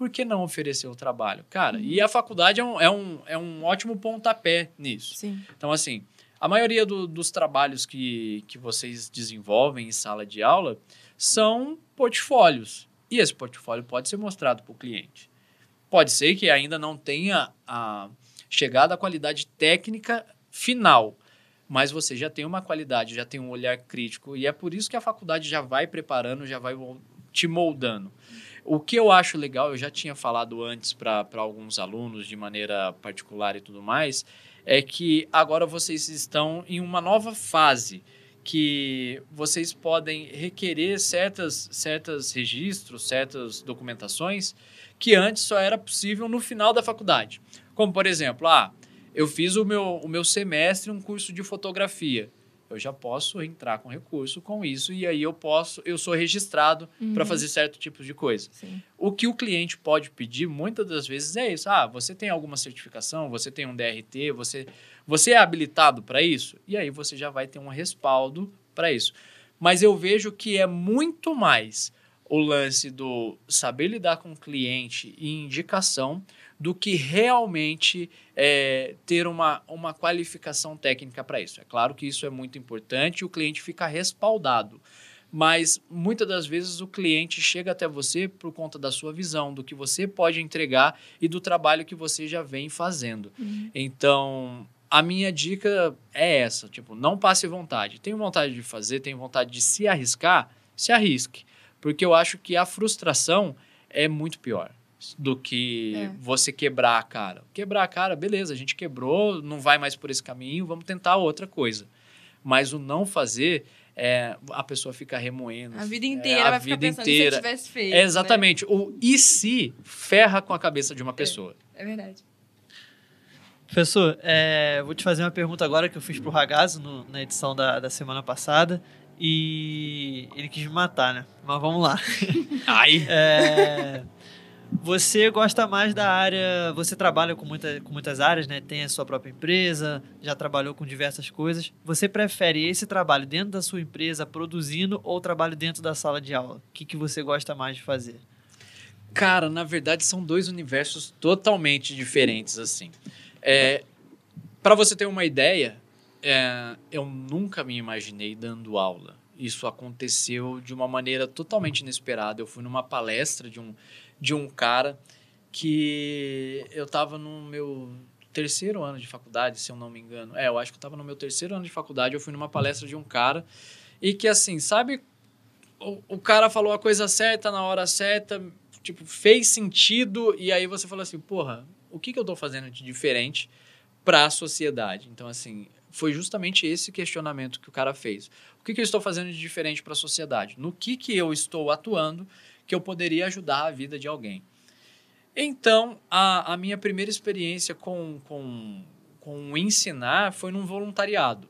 [SPEAKER 6] por que não oferecer o trabalho? Cara, e a faculdade é um, é, um, é um ótimo pontapé nisso.
[SPEAKER 3] Sim.
[SPEAKER 6] Então, assim, a maioria do- dos trabalhos que, que vocês desenvolvem em sala de aula são portfólios. E esse portfólio pode ser mostrado para o cliente. Pode ser que ainda não tenha a chegada à qualidade técnica final, mas você já tem uma qualidade, já tem um olhar crítico, e é por isso que a faculdade já vai preparando, já vai te moldando. O que eu acho legal, eu já tinha falado antes para alguns alunos de maneira particular e tudo mais, é que agora vocês estão em uma nova fase que vocês podem requerer certas, certas registros, certas documentações que antes só era possível no final da faculdade. Como, por exemplo, ah, eu fiz o meu, o meu semestre um curso de fotografia. Eu já posso entrar com recurso com isso e aí eu posso, eu sou registrado para
[SPEAKER 3] Uhum.
[SPEAKER 6] fazer certo tipo de coisa.
[SPEAKER 3] Sim.
[SPEAKER 6] O que o cliente pode pedir muitas das vezes é isso. Ah, você tem alguma certificação, você tem um DRT, você, você é habilitado para isso? E aí você já vai ter um respaldo para isso. Mas eu vejo que é muito mais o lance do saber lidar com o cliente e indicação do que realmente é, ter uma, uma qualificação técnica para isso. É claro que isso é muito importante e o cliente fica respaldado mas muitas das vezes o cliente chega até você por conta da sua visão, do que você pode entregar e do trabalho que você já vem fazendo. Então, a minha dica é essa, tipo, não passe vontade. Tem vontade de fazer, tem vontade de se arriscar, se arrisque, porque eu acho que a frustração é muito pior do que
[SPEAKER 3] É.
[SPEAKER 6] você quebrar a cara. Quebrar a cara, beleza, a gente quebrou, não vai mais por esse caminho, vamos tentar outra coisa. Mas o não fazer, é, a pessoa fica remoendo.
[SPEAKER 3] A vida
[SPEAKER 6] é,
[SPEAKER 3] inteira
[SPEAKER 6] a
[SPEAKER 3] vai ficar
[SPEAKER 6] vida
[SPEAKER 3] pensando
[SPEAKER 6] inteira.
[SPEAKER 3] se eu tivesse feito.
[SPEAKER 6] É,
[SPEAKER 3] né?
[SPEAKER 6] exatamente. O e se ferra com a cabeça de uma pessoa.
[SPEAKER 3] É verdade.
[SPEAKER 4] Professor, é, vou te fazer uma pergunta agora que eu fiz pro Ragazzo no- na edição da, da semana passada. E ele quis me matar, né? Mas vamos lá.
[SPEAKER 6] Ai!
[SPEAKER 4] É, Você gosta mais da área. Você trabalha com, muita, com muitas áreas, né? Tem a sua própria empresa, já trabalhou com diversas coisas. Você prefere esse trabalho dentro da sua empresa, produzindo, ou trabalho dentro da sala de aula? O que, que você gosta mais de fazer?
[SPEAKER 6] Cara, na verdade são dois universos totalmente diferentes, assim. É, para você ter uma ideia, é, eu nunca me imaginei dando aula. Isso aconteceu de uma maneira totalmente inesperada. Eu fui numa palestra de um, de um cara que eu estava no meu terceiro ano de faculdade, se eu não me engano. É, eu acho que eu estava no meu terceiro ano de faculdade. Eu fui numa palestra de um cara e que, assim, sabe, o, o cara falou a coisa certa na hora certa, tipo, fez sentido, e aí você falou assim, porra, o que, que eu tô fazendo de diferente para a sociedade? Então, assim, foi justamente esse questionamento que o cara fez. O que, que eu estou fazendo de diferente para a sociedade? No que, que eu estou atuando que eu poderia ajudar a vida de alguém? Então, a, a minha primeira experiência com, com, com ensinar foi num voluntariado.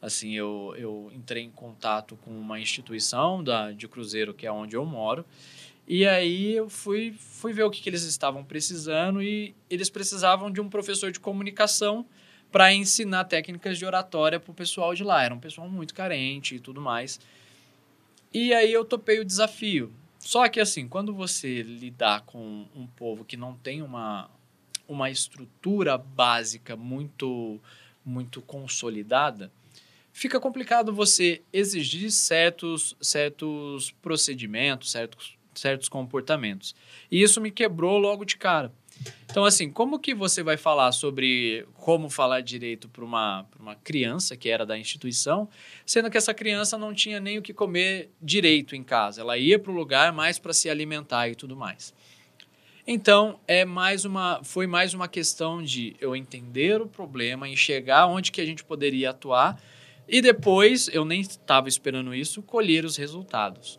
[SPEAKER 6] Assim, eu, eu entrei em contato com uma instituição da, de Cruzeiro, que é onde eu moro, e aí eu fui, fui ver o que, que eles estavam precisando e eles precisavam de um professor de comunicação para ensinar técnicas de oratória para o pessoal de lá. Era um pessoal muito carente e tudo mais. E aí eu topei o desafio. Só que assim, quando você lidar com um povo que não tem uma, uma estrutura básica muito muito consolidada, fica complicado você exigir certos certos procedimentos, certos certos comportamentos. E isso me quebrou logo de cara. Então, assim, como que você vai falar sobre como falar direito para uma, uma criança que era da instituição, sendo que essa criança não tinha nem o que comer direito em casa? Ela ia para o lugar mais para se alimentar e tudo mais. Então, é mais uma, foi mais uma questão de eu entender o problema, enxergar onde que a gente poderia atuar e depois, eu nem estava esperando isso, colher os resultados.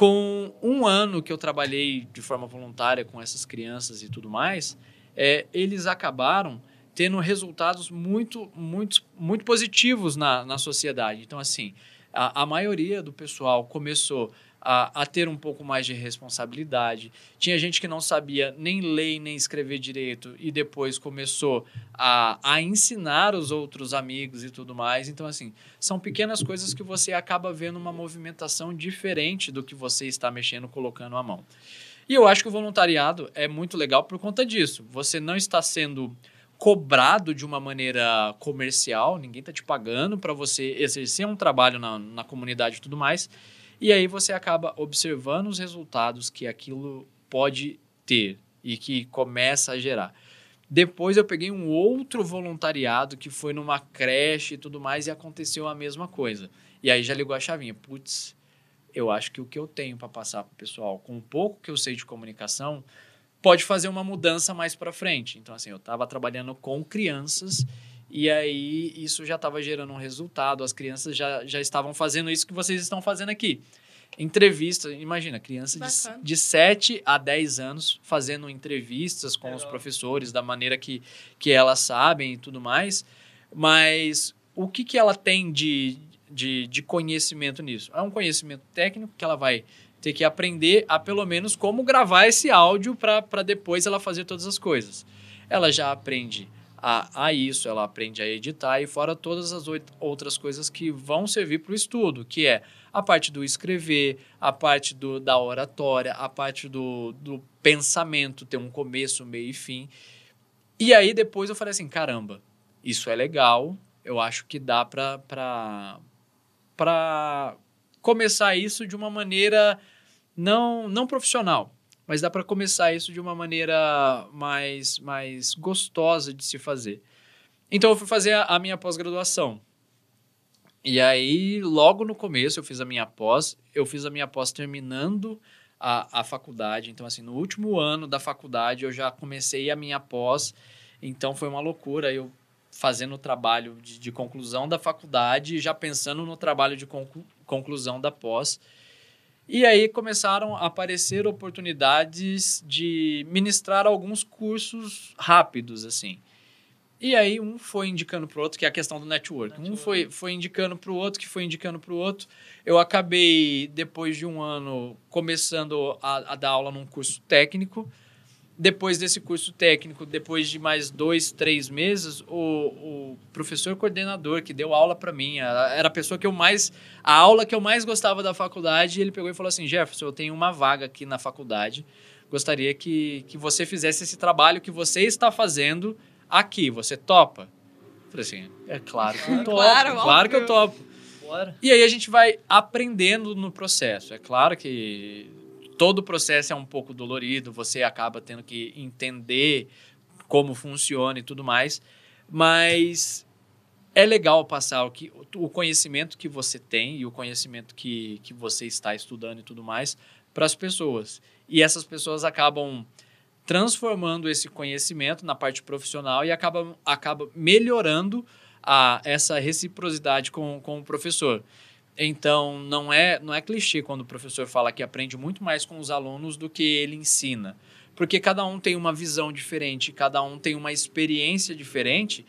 [SPEAKER 6] Com um ano que eu trabalhei de forma voluntária com essas crianças e tudo mais, é, eles acabaram tendo resultados muito, muito, muito positivos na, na sociedade. Então, assim, a, a maioria do pessoal começou a, a, ter um pouco mais de responsabilidade. Tinha gente que não sabia nem ler nem escrever direito e depois começou a, a ensinar os outros amigos e tudo mais. Então, assim, são pequenas coisas que você acaba vendo uma movimentação diferente do que você está mexendo, colocando a mão. E eu acho que o voluntariado é muito legal por conta disso. Você não está sendo cobrado de uma maneira comercial, ninguém está te pagando para você exercer um trabalho na, na comunidade e tudo mais e aí você acaba observando os resultados que aquilo pode ter e que começa a gerar. Depois eu peguei um outro voluntariado que foi numa creche e tudo mais e aconteceu a mesma coisa. E aí já ligou a chavinha. Putz, eu acho que o que eu tenho para passar para o pessoal, com o pouco que eu sei de comunicação, pode fazer uma mudança mais para frente. Então, assim, eu estava trabalhando com crianças e aí isso já estava gerando um resultado, as crianças já, já estavam fazendo isso que vocês estão fazendo aqui. Entrevista, imagina, criança de, de 7 a 10 anos fazendo entrevistas com os professores da maneira que, que elas sabem e tudo mais. Mas o que, que ela tem de, de, de conhecimento nisso? É um conhecimento técnico que ela vai ter que aprender a pelo menos como gravar esse áudio para depois ela fazer todas as coisas. Ela já aprende a, a isso, ela aprende a editar e fora todas as outras coisas que vão servir para o estudo, que é a parte do escrever, a parte do, da oratória, a parte do, do pensamento, ter um começo, meio e fim. E aí depois eu falei assim, caramba, isso é legal, eu acho que dá para começar isso de uma maneira não não profissional, mas dá para começar isso de uma maneira mais, mais gostosa de se fazer. Então eu fui fazer a, a minha pós-graduação. E aí, logo no começo, eu fiz a minha pós. Eu fiz a minha pós terminando a, a faculdade. Então, assim, no último ano da faculdade, eu já comecei a minha pós. Então, foi uma loucura. Eu fazendo o trabalho de, de conclusão da faculdade, já pensando no trabalho de conclu, conclusão da pós. E aí começaram a aparecer oportunidades de ministrar alguns cursos rápidos, assim. E aí um foi indicando pro outro, que é a questão do network. Um
[SPEAKER 4] Network.
[SPEAKER 6] foi, foi indicando pro outro, que foi indicando pro outro. Eu acabei, depois de um ano, começando a, a dar aula num curso técnico. Depois desse curso técnico, depois de mais dois, três meses, o, o professor coordenador que deu aula para mim, a- era a pessoa que eu mais. A aula que eu mais gostava da faculdade, ele pegou e falou assim: Jefferson, eu tenho uma vaga aqui na faculdade. Gostaria que, que você fizesse esse trabalho que você está fazendo aqui. Você topa? Eu Falei assim: é claro que eu topo.
[SPEAKER 3] Claro,
[SPEAKER 6] claro que eu topo.
[SPEAKER 4] Bora.
[SPEAKER 6] E aí a gente vai aprendendo no processo. É claro que todo o processo é um pouco dolorido, você acaba tendo que entender como funciona e tudo mais, mas é legal passar o, que, o conhecimento que você tem e o conhecimento que, que você está estudando e tudo mais para as pessoas. E essas pessoas acabam transformando esse conhecimento na parte profissional e acaba, acaba melhorando a, essa reciprocidade com, com o professor. Então, não é, não é clichê quando o professor fala que aprende muito mais com os alunos do que ele ensina. Porque cada um tem uma visão diferente, cada um tem uma experiência diferente.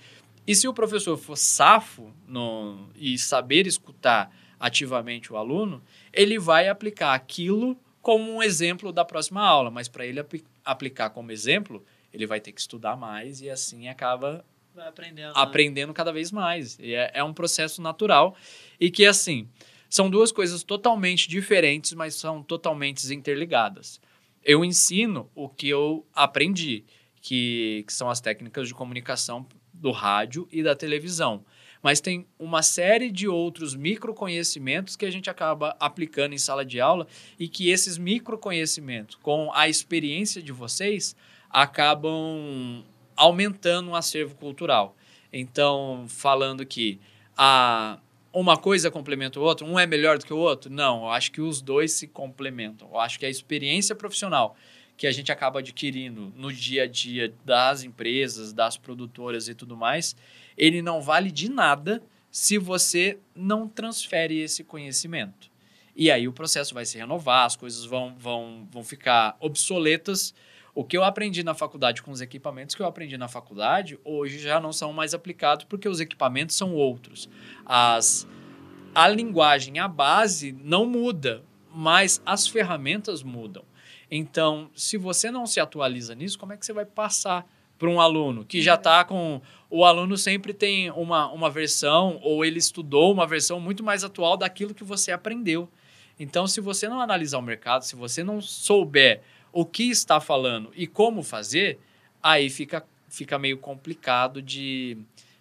[SPEAKER 6] E se o professor for safo no, e saber escutar ativamente o aluno, ele vai aplicar aquilo como um exemplo da próxima aula. Mas para ele apli- aplicar como exemplo, ele vai ter que estudar mais e assim acaba
[SPEAKER 4] Vai aprendendo. né?
[SPEAKER 6] aprendendo cada vez mais. E é, é um processo natural e que, assim, são duas coisas totalmente diferentes, mas são totalmente interligadas. Eu ensino o que eu aprendi, que, que são as técnicas de comunicação do rádio e da televisão. Mas tem uma série de outros microconhecimentos que a gente acaba aplicando em sala de aula e que esses microconhecimentos, com a experiência de vocês, acabam aumentando o acervo cultural. Então, falando que a, uma coisa complementa o outro, um é melhor do que o outro? Não, eu acho que os dois se complementam. Eu acho que a experiência profissional que a gente acaba adquirindo no dia a dia das empresas, das produtoras e tudo mais, ele não vale de nada se você não transfere esse conhecimento. E aí o processo vai se renovar, as coisas vão, vão, vão ficar obsoletas. O que eu aprendi na faculdade com os equipamentos que eu aprendi na faculdade, hoje já não são mais aplicados porque os equipamentos são outros. As, a linguagem, a base não muda, mas as ferramentas mudam. Então, se você não se atualiza nisso, como é que você vai passar para um aluno que já está com. O aluno sempre tem uma, uma versão, ou ele estudou uma versão muito mais atual daquilo que você aprendeu. Então, se você não analisar o mercado, se você não souber o que está falando e como fazer, aí fica, fica meio complicado de,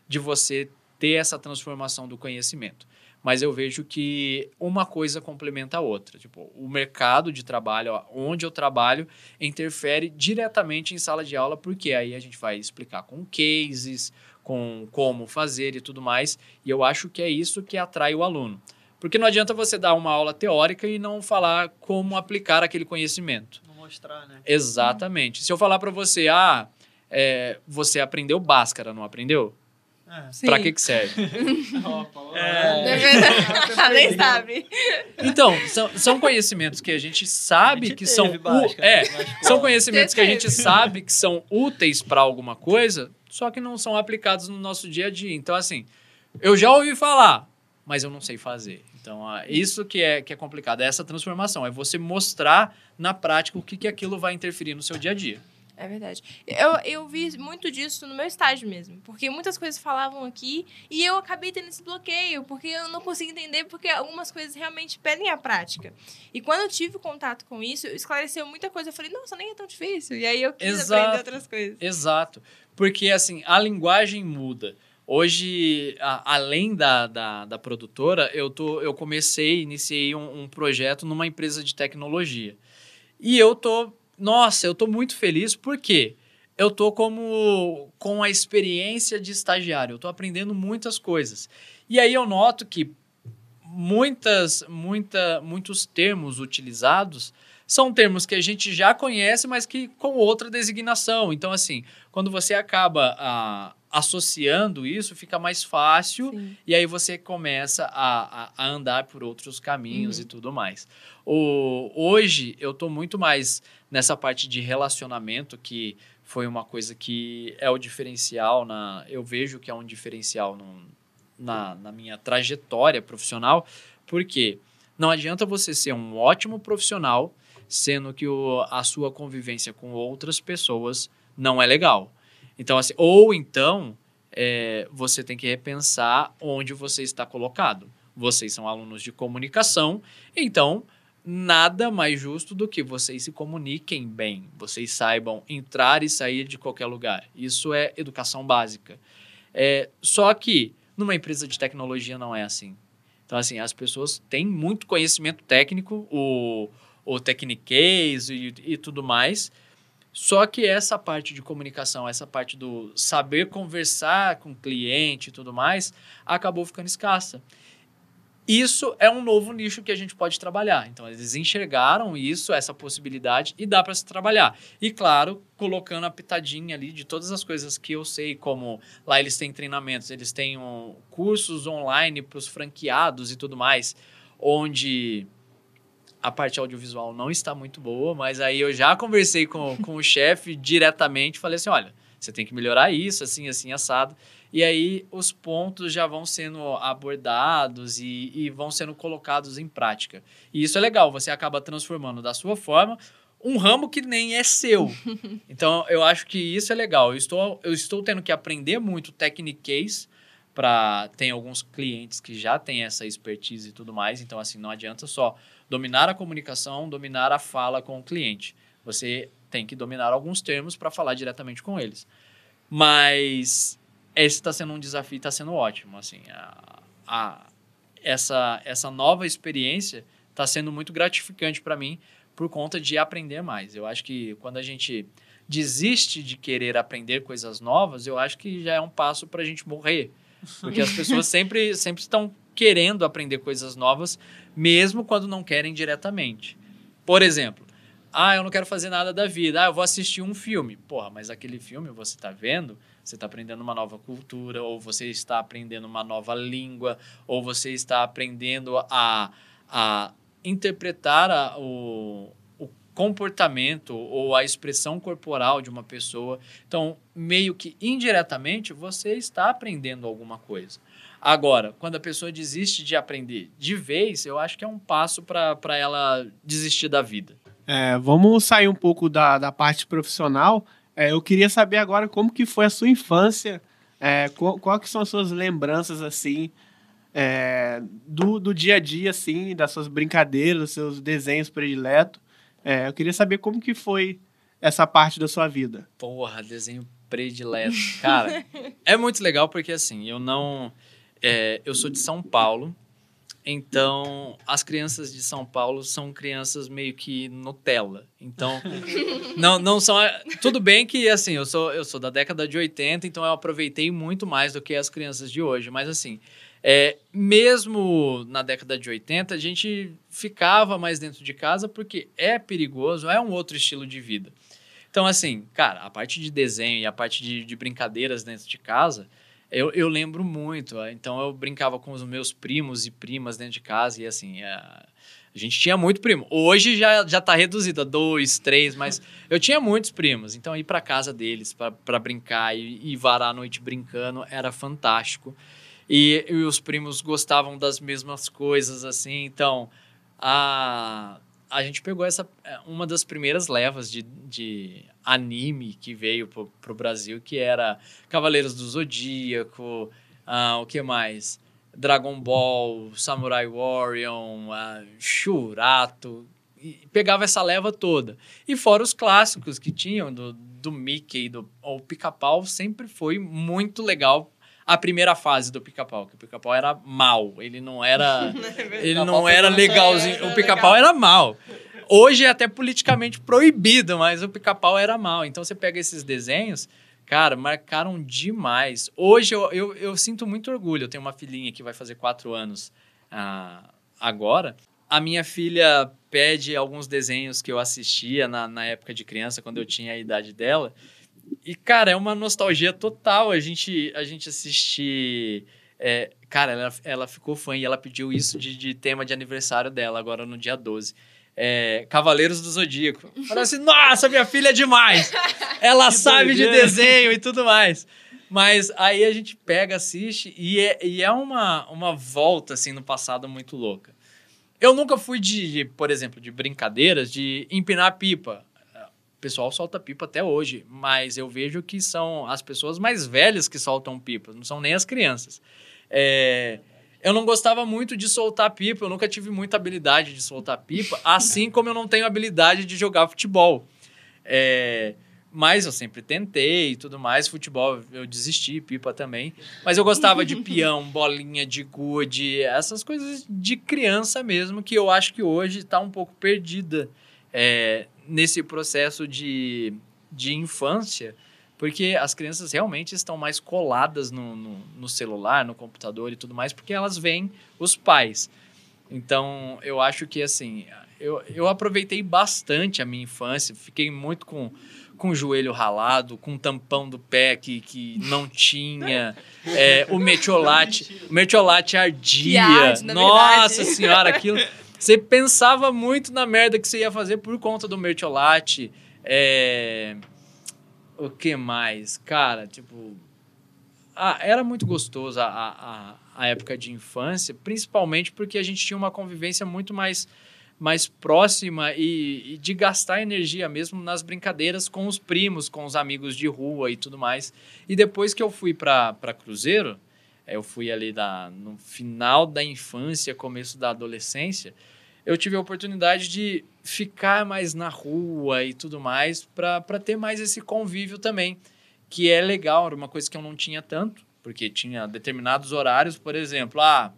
[SPEAKER 6] de você ter essa transformação do conhecimento. Mas eu vejo que uma coisa complementa a outra. Tipo, o mercado de trabalho, onde eu trabalho, interfere diretamente em sala de aula, porque aí a gente vai explicar com cases, com como fazer e tudo mais. E eu acho que é isso que atrai o aluno. Porque não adianta você dar uma aula teórica e não falar como aplicar aquele conhecimento.
[SPEAKER 4] Mostrar, né?
[SPEAKER 6] Exatamente. Se eu falar para você, ah, é, você aprendeu Bhaskara, não aprendeu?
[SPEAKER 4] É.
[SPEAKER 6] Para que que serve?
[SPEAKER 4] É.
[SPEAKER 3] Nem sabe.
[SPEAKER 6] Então, são, são conhecimentos que a gente sabe
[SPEAKER 4] A gente
[SPEAKER 6] que são é, são conhecimentos que a gente sabe que são úteis para alguma coisa, só que não são aplicados no nosso dia a dia. Então, assim, eu já ouvi falar, mas eu não sei fazer. Então, ah, isso que é, que é complicado, é essa transformação, é você mostrar na prática o que, que aquilo vai interferir no seu dia a dia.
[SPEAKER 3] É verdade. Eu, eu vi muito disso no meu estágio mesmo. Porque muitas coisas falavam aqui e eu acabei tendo esse bloqueio, porque eu não consigo entender, porque algumas coisas realmente pedem a prática. E quando eu tive contato com isso, esclareceu muita coisa. Eu falei, nossa, nem é tão difícil. E aí eu quis
[SPEAKER 6] Exato.
[SPEAKER 3] aprender outras coisas.
[SPEAKER 6] Exato. Porque, assim, a linguagem muda. Hoje, a- além da, da, da produtora, eu, tô, eu comecei, iniciei um, um projeto numa empresa de tecnologia. E eu tô, nossa, eu tô muito feliz porque eu tô como com a experiência de estagiário, eu tô aprendendo muitas coisas. E aí eu noto que muitas, muita, muitos termos utilizados são termos que a gente já conhece, mas que com outra designação. Então, assim, quando você acaba ah, associando isso, fica mais fácil
[SPEAKER 3] Sim.
[SPEAKER 6] e aí você começa a, a, a andar por outros caminhos
[SPEAKER 3] Uhum.
[SPEAKER 6] e tudo mais. O, hoje eu tô muito mais nessa parte de relacionamento que foi uma coisa que é o diferencial na eu vejo que é um diferencial no, na, na minha trajetória profissional porque não adianta você ser um ótimo profissional sendo que o, a sua convivência com outras pessoas não é legal então assim ou então é, você tem que repensar onde você está colocado vocês são alunos de comunicação então nada mais justo do que vocês se comuniquem bem, vocês saibam entrar e sair de qualquer lugar. Isso é educação básica. É, só que numa empresa de tecnologia não é assim. Então, assim, as pessoas têm muito conhecimento técnico, o, o Technicase e, e tudo mais, só que essa parte de comunicação, essa parte do saber conversar com o cliente e tudo mais, acabou ficando escassa. Isso é um novo nicho que a gente pode trabalhar. Então, eles enxergaram isso, essa possibilidade, e dá para se trabalhar. E, claro, colocando a pitadinha ali de todas as coisas que eu sei, como lá eles têm treinamentos, eles têm um, cursos online para os franqueados e tudo mais, onde a parte audiovisual não está muito boa, mas aí eu já conversei com, com o chefe diretamente, falei assim, olha, você tem que melhorar isso, assim, assim, assado. E aí os pontos já vão sendo abordados e, e vão sendo colocados em prática. E isso é legal, você acaba transformando da sua forma um ramo que nem é seu. Então, eu acho que isso é legal. Eu estou, eu estou tendo que aprender muito Techniquez para tem alguns clientes que já têm essa expertise e tudo mais. Então, assim, não adianta só dominar a comunicação, dominar a fala com o cliente. Você tem que dominar alguns termos para falar diretamente com eles. Mas esse está sendo um desafio, está sendo ótimo, assim, a, a, essa essa nova experiência está sendo muito gratificante para mim por conta de aprender mais. Eu acho que quando a gente desiste de querer aprender coisas novas, eu acho que já é um passo para a gente morrer, porque as pessoas sempre sempre estão querendo aprender coisas novas, mesmo quando não querem diretamente. Por exemplo, ah, eu não quero fazer nada da vida. Ah, eu vou assistir um filme. Porra, mas aquele filme você está vendo você está aprendendo uma nova cultura, ou você está aprendendo uma nova língua, ou você está aprendendo a, a interpretar a, o, o comportamento ou a expressão corporal de uma pessoa. Então, meio que indiretamente, você está aprendendo alguma coisa. Agora, quando a pessoa desiste de aprender de vez, eu acho que é um passo para ela desistir da vida.
[SPEAKER 5] É, vamos sair um pouco da, da parte profissional é, eu queria saber agora como que foi a sua infância, é, qual, qual que são as suas lembranças, assim, é, do, do dia a dia, assim, das suas brincadeiras, dos seus desenhos prediletos. É, eu queria saber como que foi essa parte da sua vida.
[SPEAKER 6] Porra, desenho predileto. Cara, é muito legal porque, assim, eu não... É, eu sou de São Paulo, então, as crianças de São Paulo são crianças meio que Nutella. Então, não, não são. Tudo bem que, assim, eu sou, eu sou da década de 80, então eu aproveitei muito mais do que as crianças de hoje. Mas, assim, é, mesmo na década de 80, a gente ficava mais dentro de casa porque é perigoso, é um outro estilo de vida. Então, assim, cara, a parte de desenho e a parte de, de brincadeiras dentro de casa eu, eu lembro muito. Então eu brincava com os meus primos e primas dentro de casa e assim. A, a gente tinha muito primo. Hoje já, já tá reduzido a dois, três, mas eu tinha muitos primos. Então ir para casa deles para brincar e, e varar a noite brincando era fantástico. E, e os primos gostavam das mesmas coisas, assim. Então a a gente pegou essa é, uma das primeiras levas de, de anime que veio pro, pro Brasil, que era Cavaleiros do Zodíaco, uh, o que mais? Dragon Ball, Samurai Warrior, uh, Shurato, pegava essa leva toda. E fora os clássicos que tinham, do, do Mickey, do, o Pica-Pau sempre foi muito legal a primeira fase do pica-pau, que o pica-pau era mal, ele não era ele não era legalzinho, o pica-pau era mal. Hoje é até politicamente proibido, mas o pica-pau era mal. Então você pega esses desenhos, cara, marcaram demais. Hoje eu, eu, eu sinto muito orgulho. Eu tenho uma filhinha que vai fazer quatro anos ah, agora. A minha filha pede alguns desenhos que eu assistia na, na época de criança, quando eu tinha a idade dela. E, cara, é uma nostalgia total a gente, a gente assistir. É, cara, ela, ela ficou fã e ela pediu isso de, de tema de aniversário dela, agora no dia 12. é, Cavaleiros do Zodíaco. Falei assim, nossa, minha filha é demais! Ela sabe de
[SPEAKER 5] doideira.
[SPEAKER 6] desenho e tudo mais. Mas aí a gente pega, assiste e é, e é uma, uma volta, assim, no passado muito louca. Eu nunca fui de, de, por exemplo, de brincadeiras de empinar pipa. O pessoal solta pipa até hoje, mas eu vejo que são as pessoas mais velhas que soltam pipa, não são nem as crianças. É, eu não gostava muito de soltar pipa, eu nunca tive muita habilidade de soltar pipa, assim como eu não tenho habilidade de jogar futebol. É, mas eu sempre tentei e tudo mais. Futebol eu desisti, pipa também. Mas eu gostava de peão, bolinha de gude, essas coisas de criança mesmo, que eu acho que hoje está um pouco perdida é, nesse processo de, de infância, porque as crianças realmente estão mais coladas no, no, no celular, no computador e tudo mais, porque elas veem os pais. Então, eu acho que, assim, eu, eu aproveitei bastante a minha infância, fiquei muito com, com o joelho ralado, com o tampão do pé que, que não tinha, é, o metiolate, o metiolate ardia.
[SPEAKER 3] Arde,
[SPEAKER 6] Nossa
[SPEAKER 3] verdade.
[SPEAKER 6] senhora, aquilo... Você pensava muito na merda que você ia fazer por conta do mertiolate. É... O que mais? Cara, tipo... Ah, era muito gostoso a, a, a época de infância, principalmente porque a gente tinha uma convivência muito mais, mais próxima e, e de gastar energia mesmo nas brincadeiras com os primos, com os amigos de rua e tudo mais. E depois que eu fui para Cruzeiro, eu fui ali da, no final da infância, começo da adolescência, eu tive a oportunidade de ficar mais na rua e tudo mais para ter mais esse convívio também, que é legal, era uma coisa que eu não tinha tanto, porque tinha determinados horários, por exemplo, ah,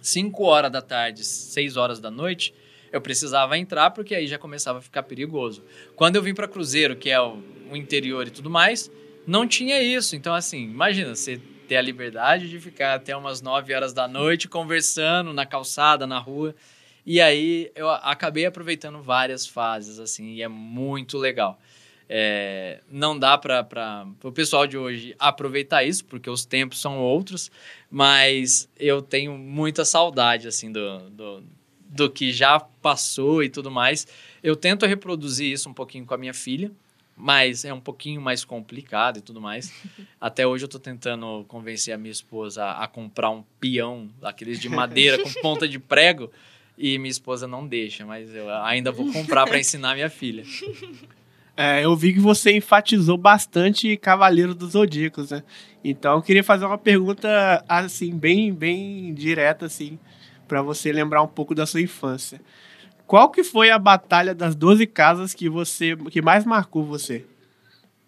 [SPEAKER 6] 5 horas da tarde, 6 horas da noite, eu precisava entrar porque aí já começava a ficar perigoso. Quando eu vim para Cruzeiro, que é o, o interior e tudo mais, não tinha isso. Então, assim, imagina você ter a liberdade de ficar até umas 9 horas da noite conversando na calçada, na rua. E aí eu acabei aproveitando várias fases, assim, e é muito legal. É, não dá para o pessoal de hoje aproveitar isso, porque os tempos são outros, mas eu tenho muita saudade, assim, do, do, do que já passou e tudo mais. Eu tento reproduzir isso um pouquinho com a minha filha, mas é um pouquinho mais complicado e tudo mais. Até hoje eu tô tentando convencer a minha esposa a, a comprar um peão, daqueles de madeira com ponta de prego, e minha esposa não deixa, mas eu ainda vou comprar para ensinar minha filha.
[SPEAKER 5] É, eu vi que você enfatizou bastante Cavaleiro dos Zodíacos, né? Então eu queria fazer uma pergunta assim bem bem direta assim, para você lembrar um pouco da sua infância. Qual que foi a batalha das 12 casas que você que mais marcou você?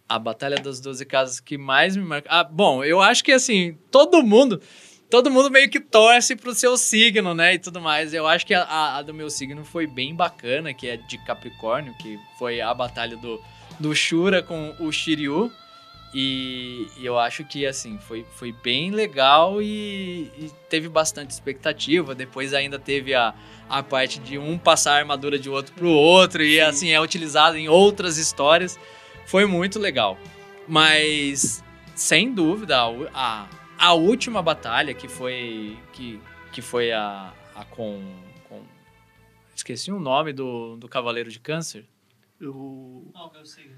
[SPEAKER 6] A Batalha das Doze Casas que mais me marca. Ah, bom, eu acho que assim, todo mundo. Todo mundo meio que torce pro seu signo, né? E tudo mais. Eu acho que a, a- a do meu signo foi bem bacana, que é de Capricórnio, que foi a batalha do, do Shura com o Shiryu. E, e eu acho que, assim, foi, foi bem legal e, e teve bastante expectativa. Depois ainda teve a, a parte de um passar a armadura de outro pro outro. E, assim, é utilizado em outras histórias. Foi muito legal. Mas, sem dúvida, a, a, a última batalha, que foi, que, que foi a, a com, com... Esqueci o nome do, do Cavaleiro de Câncer.
[SPEAKER 5] Eu
[SPEAKER 4] Não, meu signo.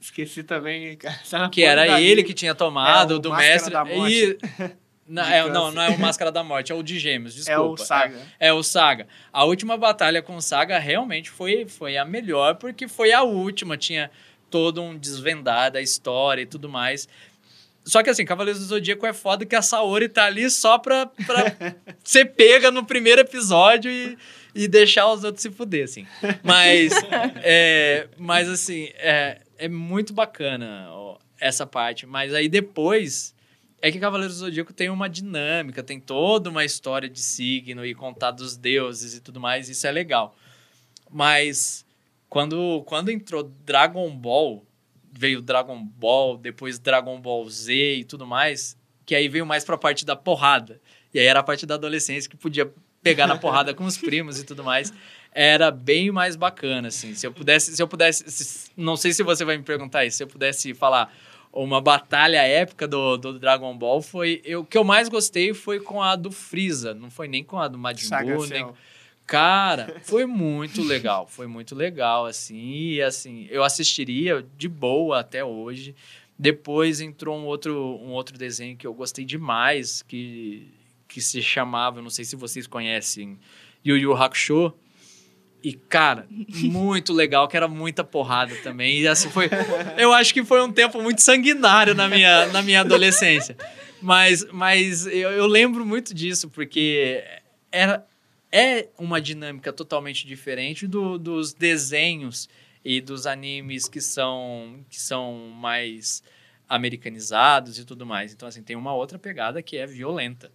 [SPEAKER 5] Esqueci também. tá
[SPEAKER 6] Que era ele que tinha tomado,
[SPEAKER 5] É, o
[SPEAKER 6] do mestre.
[SPEAKER 5] da Morte.
[SPEAKER 6] E- Não, é, não, não é o Máscara da Morte, é o de Gêmeos, desculpa.
[SPEAKER 5] É o Saga.
[SPEAKER 6] É, é o Saga. A última batalha com o Saga realmente foi, foi a melhor, porque foi a última, tinha todo um desvendar da história e tudo mais. Só que assim, Cavaleiros do Zodíaco é foda que a Saori tá ali só pra, pra ser pega no primeiro episódio e, e deixar os outros se fuder, assim. Mas, é, mas assim, é, é muito bacana ó, essa parte. Mas aí depois é que Cavaleiros do Zodíaco tem uma dinâmica, tem toda uma história de signo e contar dos deuses e tudo mais, isso é legal. Mas quando, quando entrou Dragon Ball, veio Dragon Ball, depois Dragon Ball Z e tudo mais, que aí veio mais pra parte da porrada. E aí era a parte da adolescência que podia pegar na porrada com os primos e tudo mais. Era bem mais bacana, assim. Se eu pudesse, se eu pudesse, se- não sei se você vai me perguntar isso, se eu pudesse falar uma batalha épica do, do Dragon Ball foi, eu, o que eu mais gostei foi com a do Freeza, não foi nem com a do Majin Buu, nem. Cara, foi muito legal, foi muito legal, assim, e assim, eu assistiria de boa até hoje. Depois entrou um outro, um outro desenho que eu gostei demais, que, que se chamava, não sei se vocês conhecem, Yu Yu Hakusho. E, cara, muito legal, que era muita porrada também. E assim foi. Eu acho que foi um tempo muito sanguinário na minha, na minha adolescência. Mas, mas eu, eu lembro muito disso, porque era, é uma dinâmica totalmente diferente do, dos desenhos e dos animes que são, que são mais americanizados e tudo mais. Então, assim, tem uma outra pegada que é violenta.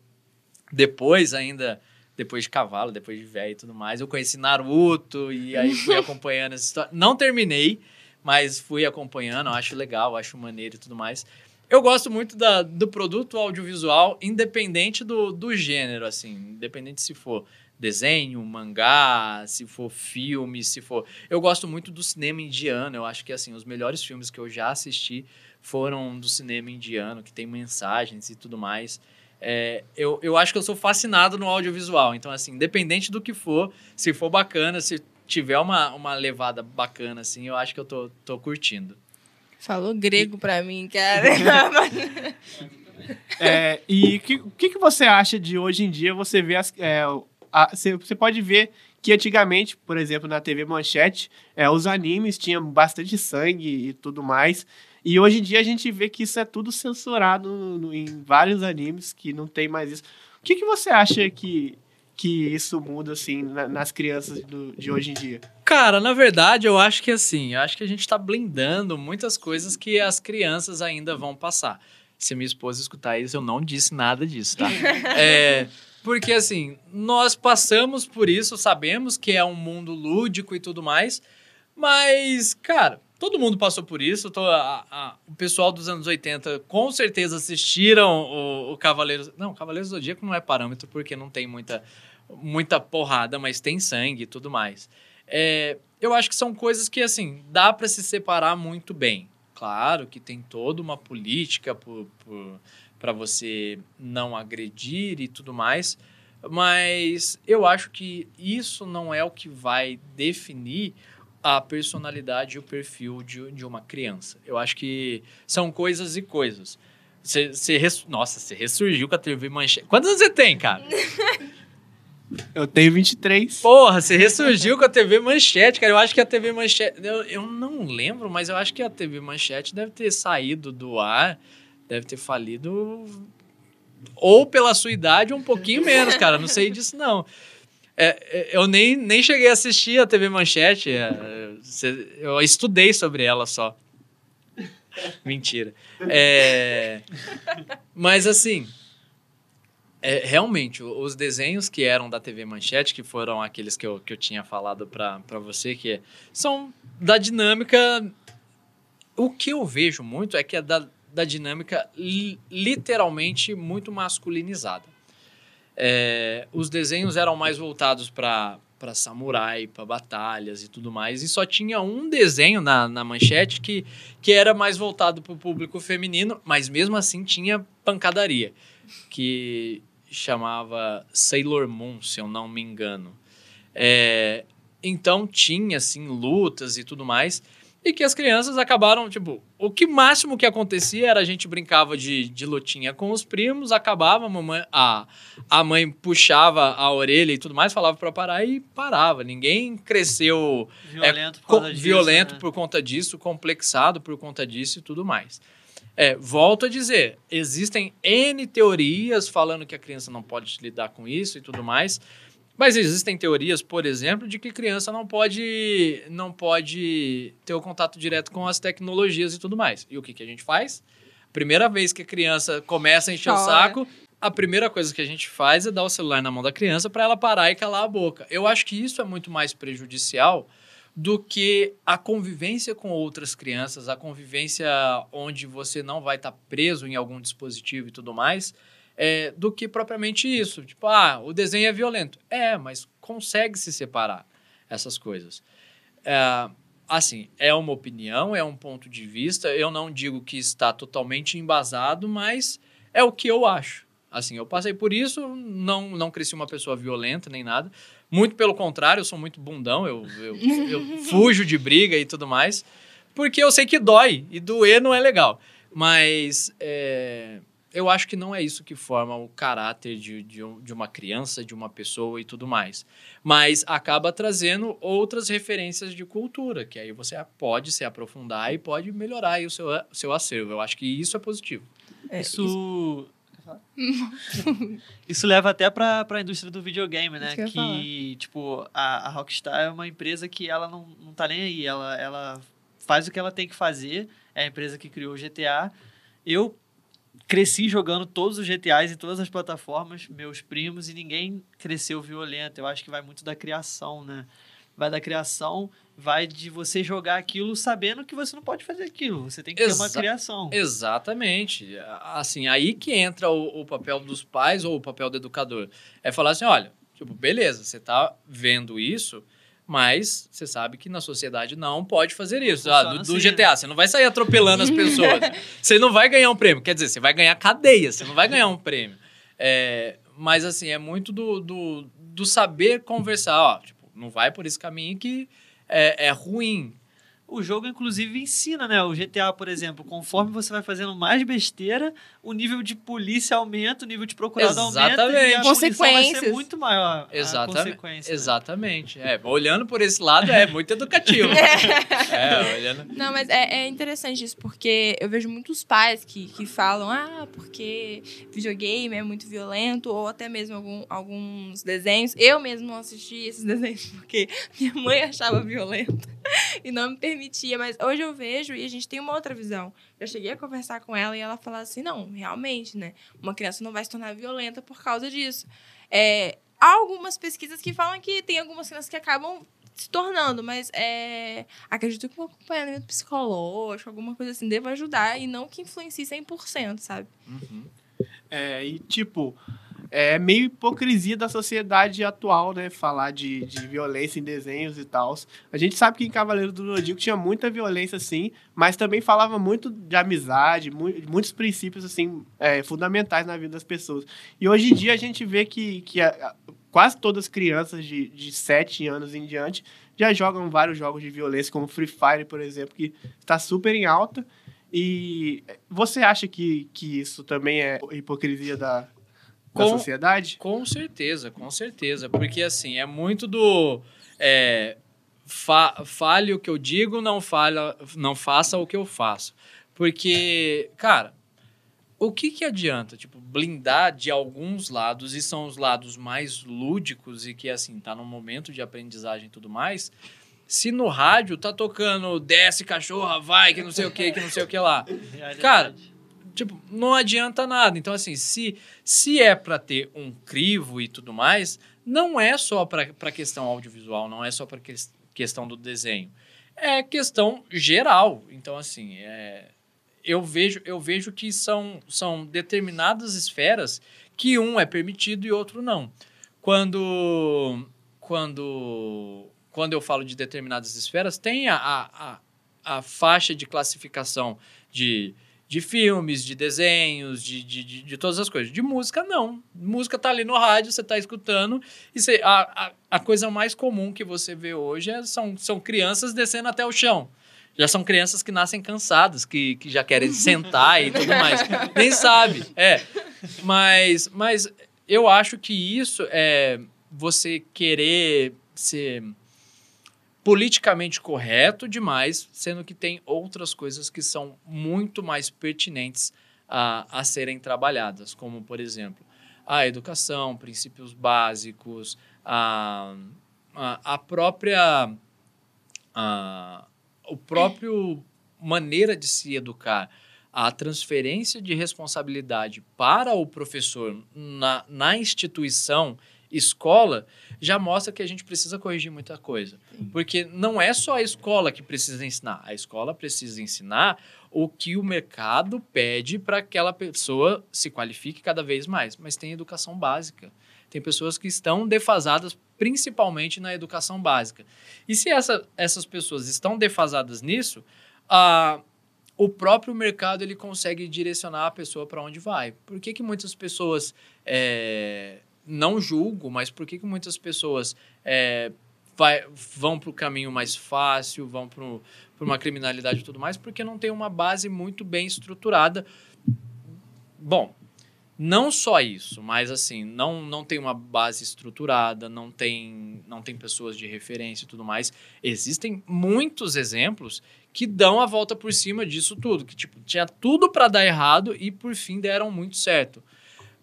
[SPEAKER 6] Depois, ainda, depois de Cavalo, depois de Velho e tudo mais, eu conheci Naruto e aí fui acompanhando essa história. Não terminei, mas fui acompanhando, acho legal, acho maneiro e tudo mais. Eu gosto muito da, do produto audiovisual, independente do, do gênero, assim, independente se for desenho, mangá, se for filme, se for. Eu gosto muito do cinema indiano. Eu acho que assim os melhores filmes que eu já assisti foram do cinema indiano, que tem mensagens e tudo mais. É, eu, eu acho que eu sou fascinado no audiovisual. Então, assim, independente do que for, se for bacana, se tiver uma, uma levada bacana, assim, eu acho que eu tô, tô curtindo.
[SPEAKER 3] Falou grego pra mim, cara.
[SPEAKER 5] É, e o que, que, que você acha de hoje em dia você vê as, é, a- Você você pode ver que antigamente, por exemplo, na TV Manchete, é, os animes tinham bastante sangue e tudo mais. E hoje em dia a gente vê que isso é tudo censurado no- em vários animes, que não tem mais isso. O que, que você acha que, que isso muda, assim, na- nas crianças do- de hoje em dia?
[SPEAKER 6] Cara, na verdade, eu acho que assim, eu acho que a gente tá blindando muitas coisas que as crianças ainda vão passar. Se minha esposa escutar isso, eu não disse nada disso, tá? É, porque assim, nós passamos por isso, sabemos que é um mundo lúdico e tudo mais, mas, cara, todo mundo passou por isso. to- a- a- o pessoal dos anos 80 com certeza assistiram o, o Cavaleiros. Não, Cavaleiros do Zodíaco não é parâmetro porque não tem muita, muita porrada, mas tem sangue e tudo mais. É, eu acho que são coisas que, assim, dá para se separar muito bem. Claro que tem toda uma política para você não agredir e tudo mais, mas eu acho que isso não é o que vai definir a personalidade e o perfil de, de uma criança. Eu acho que são coisas e coisas. Você, você res- Nossa, você ressurgiu com a TV Manchete. Quantos anos você tem, cara?
[SPEAKER 5] Eu tenho 23.
[SPEAKER 6] Porra, você ressurgiu com a TV Manchete, cara. Eu acho que a TV Manchete. Eu, eu não lembro, mas eu acho que a TV Manchete deve ter saído do ar, deve ter falido. Ou pela sua idade, ou um pouquinho menos, cara. Não sei disso, não. É, é, eu nem, nem cheguei a assistir a TV Manchete. é, eu estudei sobre ela só. Mentira. É, mas assim. É, realmente, os desenhos que eram da TV Manchete, que foram aqueles que eu, que eu tinha falado pra você, que são da dinâmica. O que eu vejo muito é que é da, da dinâmica li- literalmente muito masculinizada. É, os desenhos eram mais voltados para para samurai, para batalhas e tudo mais, e só tinha um desenho na, na manchete que, que era mais voltado para o público feminino, mas mesmo assim tinha pancadaria, que chamava Sailor Moon, se eu não me engano. É, então tinha, assim, lutas e tudo mais. E que as crianças acabaram, tipo, o que máximo que acontecia era a gente brincava de, de lutinha com os primos, acabava, a, mamãe, a, a mãe puxava a orelha e tudo mais, falava pra parar e parava. Ninguém cresceu
[SPEAKER 4] Violento por
[SPEAKER 6] co-
[SPEAKER 4] causa disso,
[SPEAKER 6] violento
[SPEAKER 4] né?
[SPEAKER 6] por conta disso, complexado por conta disso e tudo mais. É, volto a dizer, existem N teorias falando que a criança não pode lidar com isso e tudo mais, mas existem teorias, por exemplo, de que criança não pode, não pode ter o contato direto com as tecnologias e tudo mais. E o que, que a gente faz? Primeira vez que a criança começa a encher o
[SPEAKER 3] Chora.
[SPEAKER 6] saco, a primeira coisa que a gente faz é dar o celular na mão da criança para ela parar e calar a boca. Eu acho que isso é muito mais prejudicial do que a convivência com outras crianças, a convivência onde você não vai estar preso em algum dispositivo e tudo mais, é, do que propriamente isso. Tipo, ah, o desenho é violento. É, mas consegue se separar essas coisas. É, assim, é uma opinião, é um ponto de vista. Eu não digo que está totalmente embasado, mas é o que eu acho. Assim, eu passei por isso, não, não cresci uma pessoa violenta nem nada, Muito pelo contrário, eu sou muito bundão, eu, eu, eu fujo de briga e tudo mais, porque eu sei que dói, e doer não é legal. Mas é, eu acho que não é isso que forma o caráter de, de, um- de uma criança, de uma pessoa e tudo mais. Mas acaba trazendo outras referências de cultura, que aí você pode se aprofundar e pode melhorar aí o seu, seu acervo. Eu acho que isso é positivo.
[SPEAKER 3] É,
[SPEAKER 4] isso. Isso leva até pra, pra indústria do videogame, né?
[SPEAKER 3] Isso que
[SPEAKER 4] Que, tipo, a, a Rockstar é uma empresa que ela não, não tá nem aí. Ela, ela faz o que ela tem que fazer. É a empresa que criou o GTA. Eu cresci jogando todos os GTAs em todas as plataformas, meus primos, e ninguém cresceu violento. Eu acho que vai muito da criação, né? Vai da criação, vai de você jogar aquilo sabendo que você não pode fazer aquilo. Você tem que ter uma
[SPEAKER 6] Exa-
[SPEAKER 4] criação.
[SPEAKER 6] Exatamente. Assim, aí que entra o, o papel dos pais ou o papel do educador. É falar assim, olha, tipo, beleza, você tá vendo isso, mas você sabe que na sociedade não pode fazer isso. Ah, do, do
[SPEAKER 4] assim,
[SPEAKER 6] GTA, você não vai sair atropelando as pessoas. você não vai ganhar um prêmio. Quer dizer, você vai ganhar cadeia, você não vai ganhar um prêmio. É, mas, assim, é muito do, do, do saber conversar. Ó, tipo, não vai por esse caminho que é, é ruim.
[SPEAKER 4] O jogo, inclusive, ensina, né? O GTA, por exemplo, conforme você vai fazendo mais besteira, o nível de polícia aumenta, o nível de procurado aumenta e a
[SPEAKER 6] Exatamente.
[SPEAKER 4] punição vai ser
[SPEAKER 3] Consequências.
[SPEAKER 4] muito maior. a
[SPEAKER 6] Exatamente.
[SPEAKER 4] consequência, né?
[SPEAKER 6] Exatamente. É, olhando por esse lado, é muito educativo. é, olhando.
[SPEAKER 3] Não, mas é, é interessante isso, porque eu vejo muitos pais que, que falam, ah, porque videogame é muito violento, ou até mesmo algum- alguns desenhos. Eu mesmo não assisti esses desenhos porque minha mãe achava violento e não me permitia, mas hoje eu vejo e a gente tem uma outra visão. Eu cheguei a conversar com ela e ela falou assim: não, realmente, né? Uma criança não vai se tornar violenta por causa disso. É, há algumas pesquisas que falam que tem algumas crianças que acabam se tornando, mas é, acredito que um acompanhamento psicológico, alguma coisa assim, deva ajudar e não que influencie 100%, sabe?
[SPEAKER 6] Uhum.
[SPEAKER 5] É, e tipo, é meio hipocrisia da sociedade atual, né? Falar de, de violência em desenhos e tal. A gente sabe que em Cavaleiro do Zodíaco tinha muita violência, sim, mas também falava muito de amizade, mu- muitos princípios, assim, é, fundamentais na vida das pessoas. E hoje em dia a gente vê que, que a- a- quase todas as crianças de, de 7 anos em diante já jogam vários jogos de violência, como Free Fire, por exemplo, que está super em alta. E você acha que, que isso também é hipocrisia da, da
[SPEAKER 6] Com-
[SPEAKER 5] sociedade?
[SPEAKER 6] Com certeza, com certeza. Porque, assim, é muito do... É, fa fale o que eu digo, não, falha, não faça o que eu faço. Porque, cara, o que que adianta, tipo, blindar de alguns lados, e são os lados mais lúdicos e que, assim, tá num momento de aprendizagem e tudo mais, se no rádio tá tocando desce cachorra, vai, que não sei o que, que não sei o que lá.
[SPEAKER 4] Realidade.
[SPEAKER 6] Cara, tipo, não adianta nada. Então, assim, se, se é para ter um crivo e tudo mais, não é só para questão audiovisual, não é só para que, questão do desenho. É questão geral. Então, assim, é, eu, vejo, eu vejo que são, são determinadas esferas que um é permitido e outro não. Quando, quando, quando eu falo de determinadas esferas, tem a, a, a, a faixa de classificação de, de filmes, de desenhos, de, de, de, de todas as coisas. De música, não. Música tá ali no rádio, você tá escutando, e você, a, a, a coisa mais comum que você vê hoje é, são, são crianças descendo até o chão. Já são crianças que nascem cansadas, que, que já querem sentar e tudo mais. Nem sabe. É. Mas, mas eu acho que isso é você querer ser politicamente correto demais, sendo que tem outras coisas que são muito mais pertinentes a, a serem trabalhadas, como, por exemplo, a educação, princípios básicos, a, a, a própria. A, o próprio maneira de se educar, a transferência de responsabilidade para o professor na, na instituição escola já mostra que a gente precisa corrigir muita coisa. Porque não é só a escola que precisa ensinar. A escola precisa ensinar o que o mercado pede para que aquela pessoa se qualifique cada vez mais. Mas tem educação básica. Tem pessoas que estão defasadas principalmente na educação básica. E se essa, essas pessoas estão defasadas nisso, a o próprio mercado ele consegue direcionar a pessoa para onde vai. Por que, que muitas pessoas é, não julgo, mas por que, que muitas pessoas é, vai, vão para o caminho mais fácil, vão para uma criminalidade e tudo mais? Porque não tem uma base muito bem estruturada. Bom, não só isso, mas assim, não, não tem uma base estruturada, não tem, não tem pessoas de referência e tudo mais. Existem muitos exemplos que dão a volta por cima disso tudo, que tipo, tinha tudo para dar errado e por fim deram muito certo.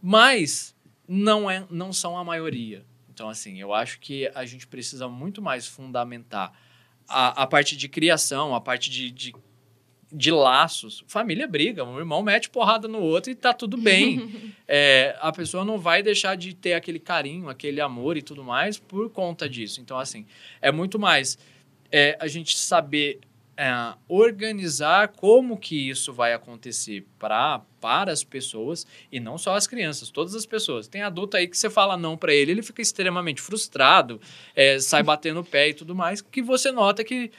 [SPEAKER 6] Mas não é não são a maioria. Então assim, eu acho que a gente precisa muito mais fundamentar a, a parte de criação, a parte de, de de laços. Família briga, um irmão mete porrada no outro e tá tudo bem. é, a pessoa não vai deixar de ter aquele carinho, aquele amor e tudo mais por conta disso. Então, assim, é muito mais é, a gente saber é, organizar como que isso vai acontecer pra, para as pessoas e não só as crianças, todas as pessoas. Tem adulto aí que você fala não para ele, ele fica extremamente frustrado, é, sai batendo o pé e tudo mais, que você nota que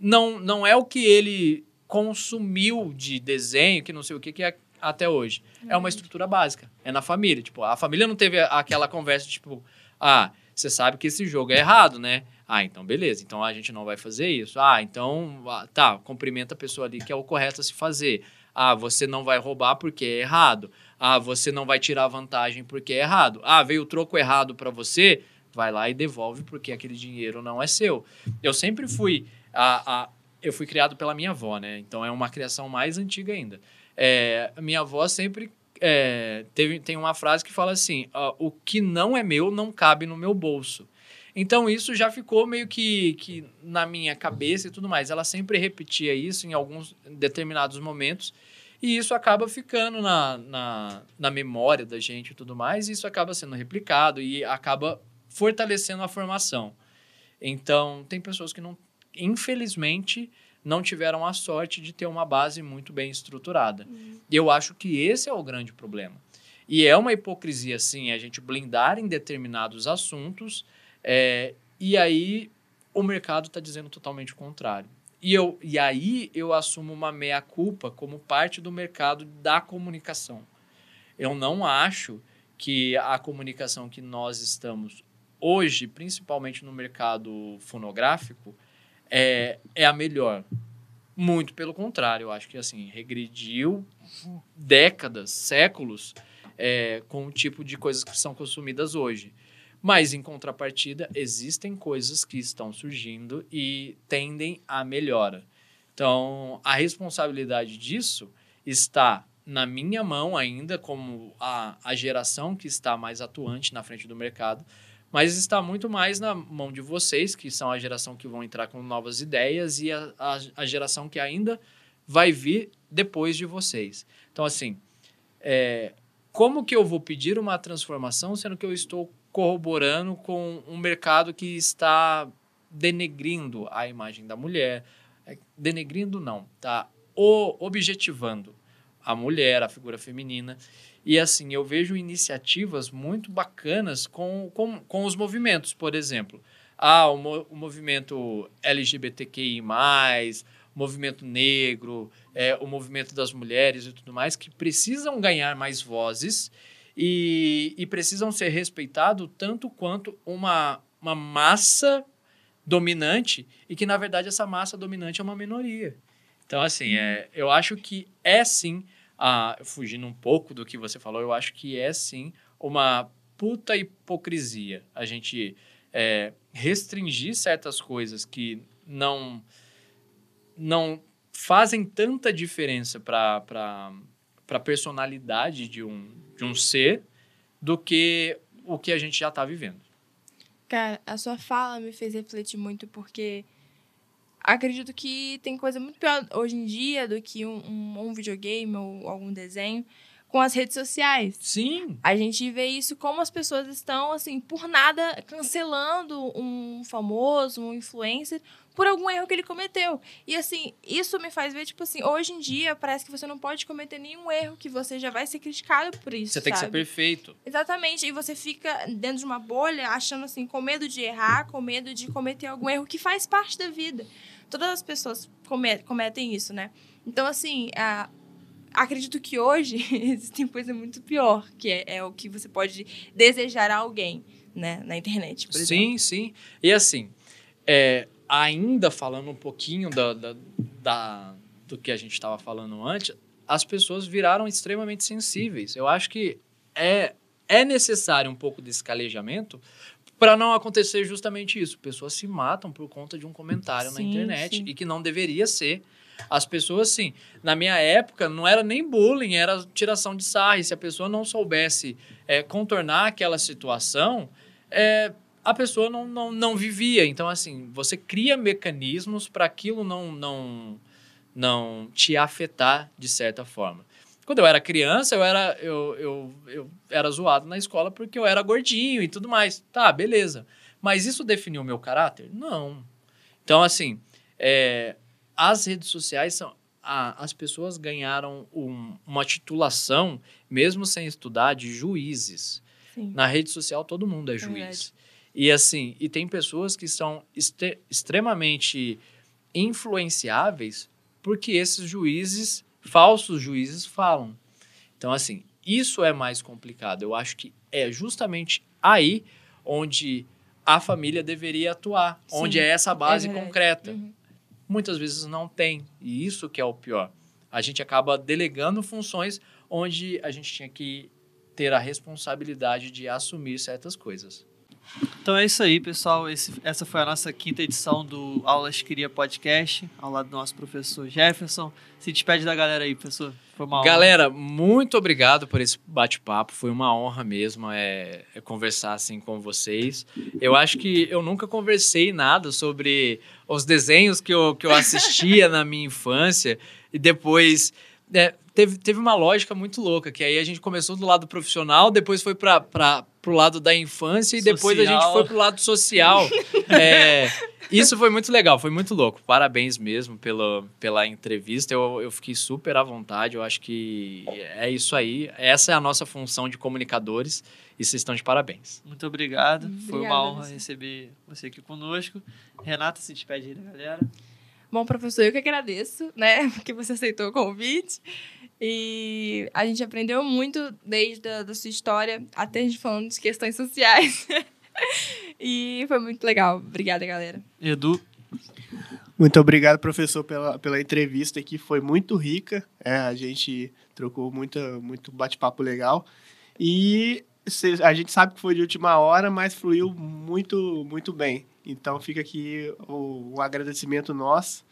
[SPEAKER 6] não, não é o que ele consumiu de desenho, que não sei o que, que é até hoje. É uma estrutura básica. É na família. Tipo, a família não teve aquela conversa, tipo, ah, você sabe que esse jogo é errado, né? Ah, então beleza. Então a gente não vai fazer isso. Ah, então, ah, tá, cumprimenta a pessoa ali que é o correto a se fazer. Ah, você não vai roubar porque é errado. Ah, você não vai tirar vantagem porque é errado. Ah, veio o troco errado para você, vai lá e devolve porque aquele dinheiro não é seu. Eu sempre fui a, a eu fui criado pela minha avó, né? Então é uma criação mais antiga ainda. É, minha avó sempre é, teve, tem uma frase que fala assim: o que não é meu não cabe no meu bolso. Então isso já ficou meio que, que na minha cabeça e tudo mais. Ela sempre repetia isso em alguns determinados momentos. E isso acaba ficando na, na, na memória da gente e tudo mais. E isso acaba sendo replicado e acaba fortalecendo a formação. Então, tem pessoas que não infelizmente, não tiveram a sorte de ter uma base muito bem estruturada. Uhum. E eu acho que esse é o grande problema. E é uma hipocrisia, sim, a gente blindar em determinados assuntos é, e aí o mercado está dizendo totalmente o contrário. E, eu, e aí eu assumo uma meia-culpa como parte do mercado da comunicação. Eu não acho que a comunicação que nós estamos hoje, principalmente no mercado fonográfico, é, é a melhor. Muito pelo contrário, eu acho que assim, regrediu décadas, séculos é, com o tipo de coisas que são consumidas hoje. Mas, em contrapartida, existem coisas que estão surgindo e tendem à melhora. Então, a responsabilidade disso está na minha mão ainda, como a, a geração que está mais atuante na frente do mercado, mas está muito mais na mão de vocês, que são a geração que vão entrar com novas ideias e a, a, a geração que ainda vai vir depois de vocês. Então, assim, é, como que eu vou pedir uma transformação sendo que eu estou corroborando com um mercado que está denegrindo a imagem da mulher? É, denegrindo não, tá objetivando a mulher, a figura feminina. E assim, eu vejo iniciativas muito bacanas com, com, com os movimentos, por exemplo. Ah, o, mo o movimento LGBTQI, o movimento negro, é, o movimento das mulheres e tudo mais, que precisam ganhar mais vozes e, e precisam ser respeitados tanto quanto uma, uma massa dominante e que, na verdade, essa massa dominante é uma minoria. Então, assim, é, eu acho que é sim ah, fugindo um pouco do que você falou, eu acho que é sim uma puta hipocrisia a gente é, restringir certas coisas que não não fazem tanta diferença para a personalidade de um, de um ser do que o que a gente já está vivendo.
[SPEAKER 3] Cara, a sua fala me fez refletir muito porque acredito que tem coisa muito pior hoje em dia do que um, um, um, videogame ou algum desenho com as redes sociais.
[SPEAKER 6] Sim.
[SPEAKER 3] A gente vê isso como as pessoas estão, assim, por nada cancelando um famoso, um influencer, por algum erro que ele cometeu. E, assim, isso me faz ver, tipo assim, hoje em dia parece que você não pode cometer nenhum erro, que você já vai ser criticado por isso.
[SPEAKER 6] Você tem
[SPEAKER 3] sabe?
[SPEAKER 6] que ser perfeito.
[SPEAKER 3] Exatamente. E você fica dentro de uma bolha, achando, assim, com medo de errar, com medo de cometer algum erro que faz parte da vida. Todas as pessoas cometem isso, né? Então, assim, a, acredito que hoje existem coisa muito pior, que é, é o que você pode desejar a alguém, né? Na internet, por exemplo.
[SPEAKER 6] Sim, sim. E assim, é, ainda falando um pouquinho da, da, da- do que a gente estava falando antes, as pessoas viraram extremamente sensíveis. Eu acho que é, é necessário um pouco desse calejamento para não acontecer justamente isso. Pessoas se matam por conta de um comentário na
[SPEAKER 3] Sim,
[SPEAKER 6] internet
[SPEAKER 3] sim.
[SPEAKER 6] e que não deveria ser. As pessoas, sim, na minha época não era nem bullying, era tiração de sarro. E se a pessoa não soubesse é, contornar aquela situação, é, a pessoa não, não, não vivia. Então, assim, você cria mecanismos para aquilo não, não, não te afetar de certa forma. Quando eu era criança, eu era, eu, eu, eu era zoado na escola porque eu era gordinho e tudo mais. Tá, beleza. Mas isso definiu o meu caráter? Não. Então, assim, é, as redes sociais são. a- as pessoas ganharam um- uma titulação, mesmo sem estudar, de juízes.
[SPEAKER 3] Sim.
[SPEAKER 6] Na rede social, todo mundo é juiz. E assim, e tem pessoas que são extre- extremamente influenciáveis porque esses juízes, falsos juízes, falam. Então, assim, isso é mais complicado. Eu acho que é justamente aí onde a família deveria atuar,
[SPEAKER 3] Sim,
[SPEAKER 6] onde é essa base
[SPEAKER 3] verdade.
[SPEAKER 6] concreta.
[SPEAKER 3] Uhum.
[SPEAKER 6] Muitas vezes não tem, e isso que é o pior. A gente acaba delegando funções onde a gente tinha que ter a responsabilidade de assumir certas coisas.
[SPEAKER 4] Então é isso aí, pessoal. Esse- essa foi a nossa quinta edição do Aulas Cria Podcast, ao lado do nosso professor Jefferson. Se despede da galera aí, professor. Foi uma honra.
[SPEAKER 6] Galera, muito obrigado por esse bate-papo. Foi uma honra mesmo é, é conversar assim com vocês. Eu acho que eu nunca conversei nada sobre os desenhos que eu, que eu assistia na minha infância e depois é, teve, teve uma lógica muito louca, que aí a gente começou do lado profissional, depois foi para pro lado da infância e depois a gente
[SPEAKER 4] Social.
[SPEAKER 6] foi pro lado social. É, isso foi muito legal, foi muito louco. Parabéns mesmo pela, pela entrevista. Eu, eu fiquei super à vontade. Eu acho que é isso aí. Essa é a nossa função de comunicadores e vocês estão de parabéns.
[SPEAKER 4] Muito obrigado. Foi
[SPEAKER 3] Obrigada,
[SPEAKER 4] uma honra
[SPEAKER 3] Luciano.
[SPEAKER 4] receber você aqui conosco. Renata, se despede aí da galera.
[SPEAKER 3] Bom, professor, eu que agradeço, né, porque você aceitou o convite. E a gente aprendeu muito desde a da sua história até a gente falando de questões sociais. e foi muito legal. Obrigada, galera.
[SPEAKER 4] Edu,
[SPEAKER 5] Muito obrigado, professor, pela, pela entrevista aqui. Foi muito rica. É, a gente trocou muita, muito bate-papo legal. E cê- a gente sabe que foi de última hora, mas fluiu muito, muito bem. Então fica aqui o, o agradecimento nosso.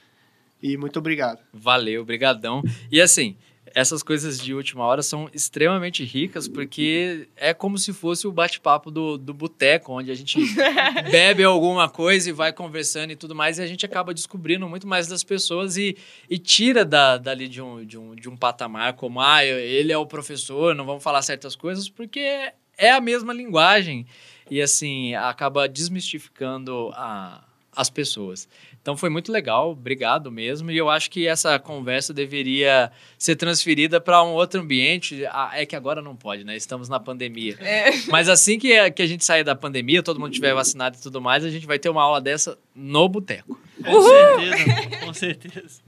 [SPEAKER 5] E muito obrigado.
[SPEAKER 6] Valeu, brigadão. E assim, essas coisas de última hora são extremamente ricas porque é como se fosse o bate-papo do, do boteco, onde a gente bebe alguma coisa e vai conversando e tudo mais, e a gente acaba descobrindo muito mais das pessoas e, e tira da, dali de um, de, um, de um patamar como, ah, ele é o professor, não vamos falar certas coisas, porque é a mesma linguagem. E assim, acaba desmistificando a, as pessoas. Então foi muito legal, obrigado mesmo. E eu acho que essa conversa deveria ser transferida para um outro ambiente. Ah, é que agora não pode, né? Estamos na pandemia. Mas assim que, a- que a gente sair da pandemia, todo mundo tiver vacinado e tudo mais, a gente vai ter uma aula dessa no boteco.
[SPEAKER 4] com certeza. Com certeza.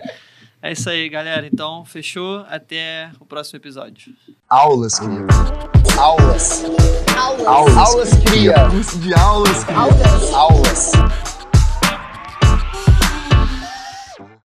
[SPEAKER 4] É isso aí, galera. Então, fechou. Até o próximo episódio.
[SPEAKER 2] Aulas cria. Aulas. Aulas. Aulas cria. Curso de aulas cria. Aulas. Aulas.